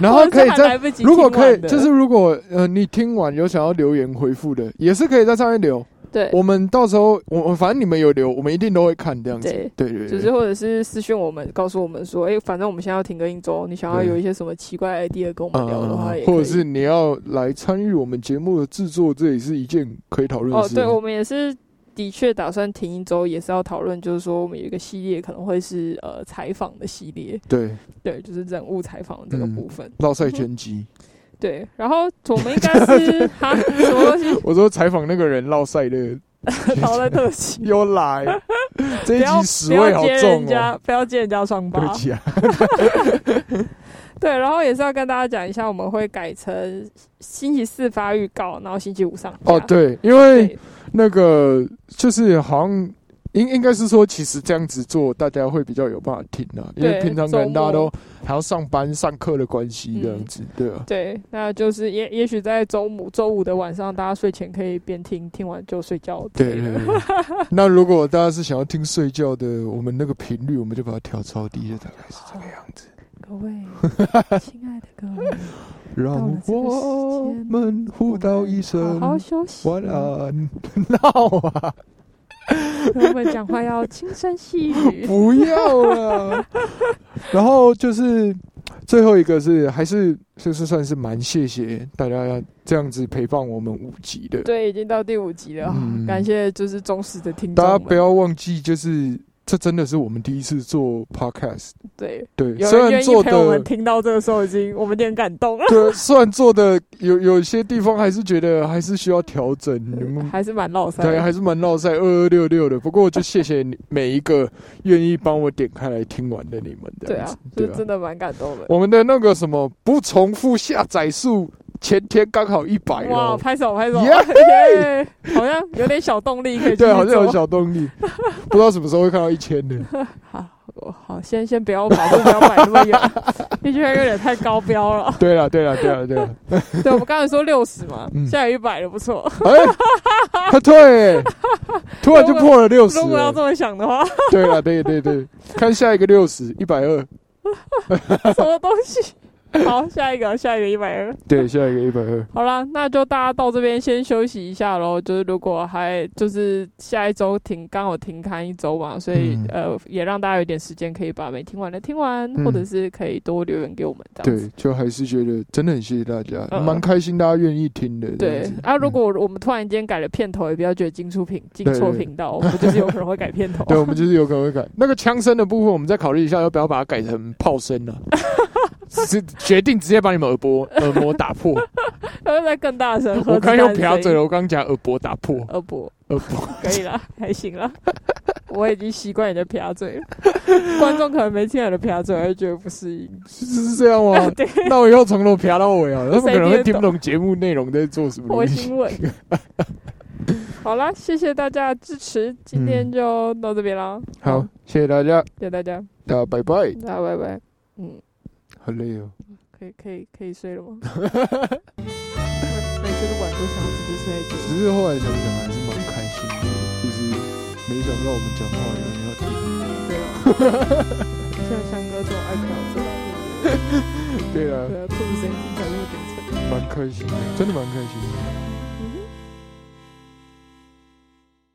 A: 然后可以 在如果可以，就是如果呃你听完有想要留言回复的，也是可以在上面留。
B: 对，
A: 我们到时候我反正你们有留，我们一定都会看这样子。对对对，
B: 就是或者是私讯我们，告诉我们说，哎，反正我们现在要停更一周，你想要有一些什么奇怪 idea 跟我们聊的话，
A: 或者是你要来参与我们节目的制作，这也是一件可以讨论的事。
B: 哦，对，我们也是的确打算停一周，也是要讨论，就是说我们有一个系列可能会是呃采访的系列。
A: 对
B: 对，就是人物采访这个部分。
A: 绕赛拳击。
B: 对，然后我们应该是 哈什么东西？
A: 我说采访那个人绕赛的。
B: 逃了特辑
A: 又来，这一集十位好重
B: 哦！不要接人家双八。
A: 对不起啊。
B: 对，然后也是要跟大家讲一下，我们会改成星期四发预告，然后星期五上。
A: 哦，对，因为那个就是好像。应应该是说，其实这样子做，大家会比较有办法听啊，因为平常可能大家都还要上班上课的关系，这样子，对啊。
B: 对，那就是也也许在周五周五的晚上，大家睡前可以边听，听完就睡觉。
A: 对对对。那如果大家是想要听睡觉的，我们那个频率，我们就把它调超低，就大概是这个样子。
B: 各位，亲爱的各位，
A: 让我们互道一声
B: 好好休息，
A: 晚安。闹啊！
B: 我们讲话要轻声细语，
A: 不要了。然后就是最后一个是，还是就是算是蛮谢谢大家要这样子陪伴我们五集的。
B: 对，已经到第五集了，感谢就是忠实的听众。
A: 大家不要忘记，就是。这真的是我们第一次做 podcast，
B: 对
A: 对，
B: 虽然做的我们听到这个时候已经我们有点感动了。
A: 对，虽然做的有有些地方还是觉得还是需要调整，你们
B: 还是蛮闹塞，
A: 对，还是蛮闹塞，二二六六的。不过就谢谢你每一个愿意帮我点开来听完的你们的，
B: 对啊，就真的蛮感动的。
A: 我们的那个什么不重复下载数。前天刚好一百哇！
B: 拍手拍手，好像有点小动力可以。
A: 对，好像有小动力，不知道什么时候会看到一千的。
B: 好，哦好，先先不要把目标摆那么远，一千有点太高标了。
A: 对了，对了，对了，对了，
B: 对，我们刚才说六十嘛，
A: 嗯
B: 现在有一百了，不错。
A: 哎，他退，突然就破了六十。
B: 如果要这么想的话，
A: 对了，对对对，看下一个六十，一百二，
B: 什么东西？好，下一个，下一个一百二。
A: 对，下一个一百二。
B: 好啦，那就大家到这边先休息一下喽。就是如果还就是下一周停，刚好停刊一周嘛，所以、
A: 嗯
B: 呃也让大家有点时间可以把没听完的听完，
A: 嗯
B: 或者是可以多留言给我们这样子。
A: 对，就还是觉得真的很谢谢大家，
B: 嗯
A: 蛮开心大家愿意听的。
B: 对啊，如
A: 嗯
B: 果我们突然间改了片头，也不要觉得进出频进错频道，我们就是有可能会改片头。
A: 对，我们就是有可能会改那个枪声的部分，我们再考虑一下要不要把它改成炮声呢、是决定直接把你们耳膜 耳膜打破。
B: 然后再更大声。
A: 我刚用瓢
B: 瓢
A: 嘴了，我刚讲耳膜打破，
B: 耳膜
A: 耳膜。
B: 可以了，还行了。我已经习惯你的瓢嘴了，观众可能没听到你的瓢嘴，会觉得不适应。
A: 是是这样吗？
B: 对，
A: 那我以后从头瓢到尾啊，他们可能会听不
B: 懂
A: 懂节目内容在做什么
B: 我。新闻。好啦，谢谢大家的支持，今天就到这边啦。
A: 好，谢谢大家，
B: 谢谢大家，
A: 大家拜拜。
B: 大家拜拜。嗯，
A: 好累哦。
B: 可以可以可以睡了吗？每次都晚都想要直接睡，
A: 只是后来想想还是蛮开心的，就是没想到我们讲话有人要听。
B: 对啊，像香哥这种爱嫖这种，
A: 对啊，
B: 对啊，兔子声音听起来就有点沉。
A: 蛮开心的，真的蛮开心的。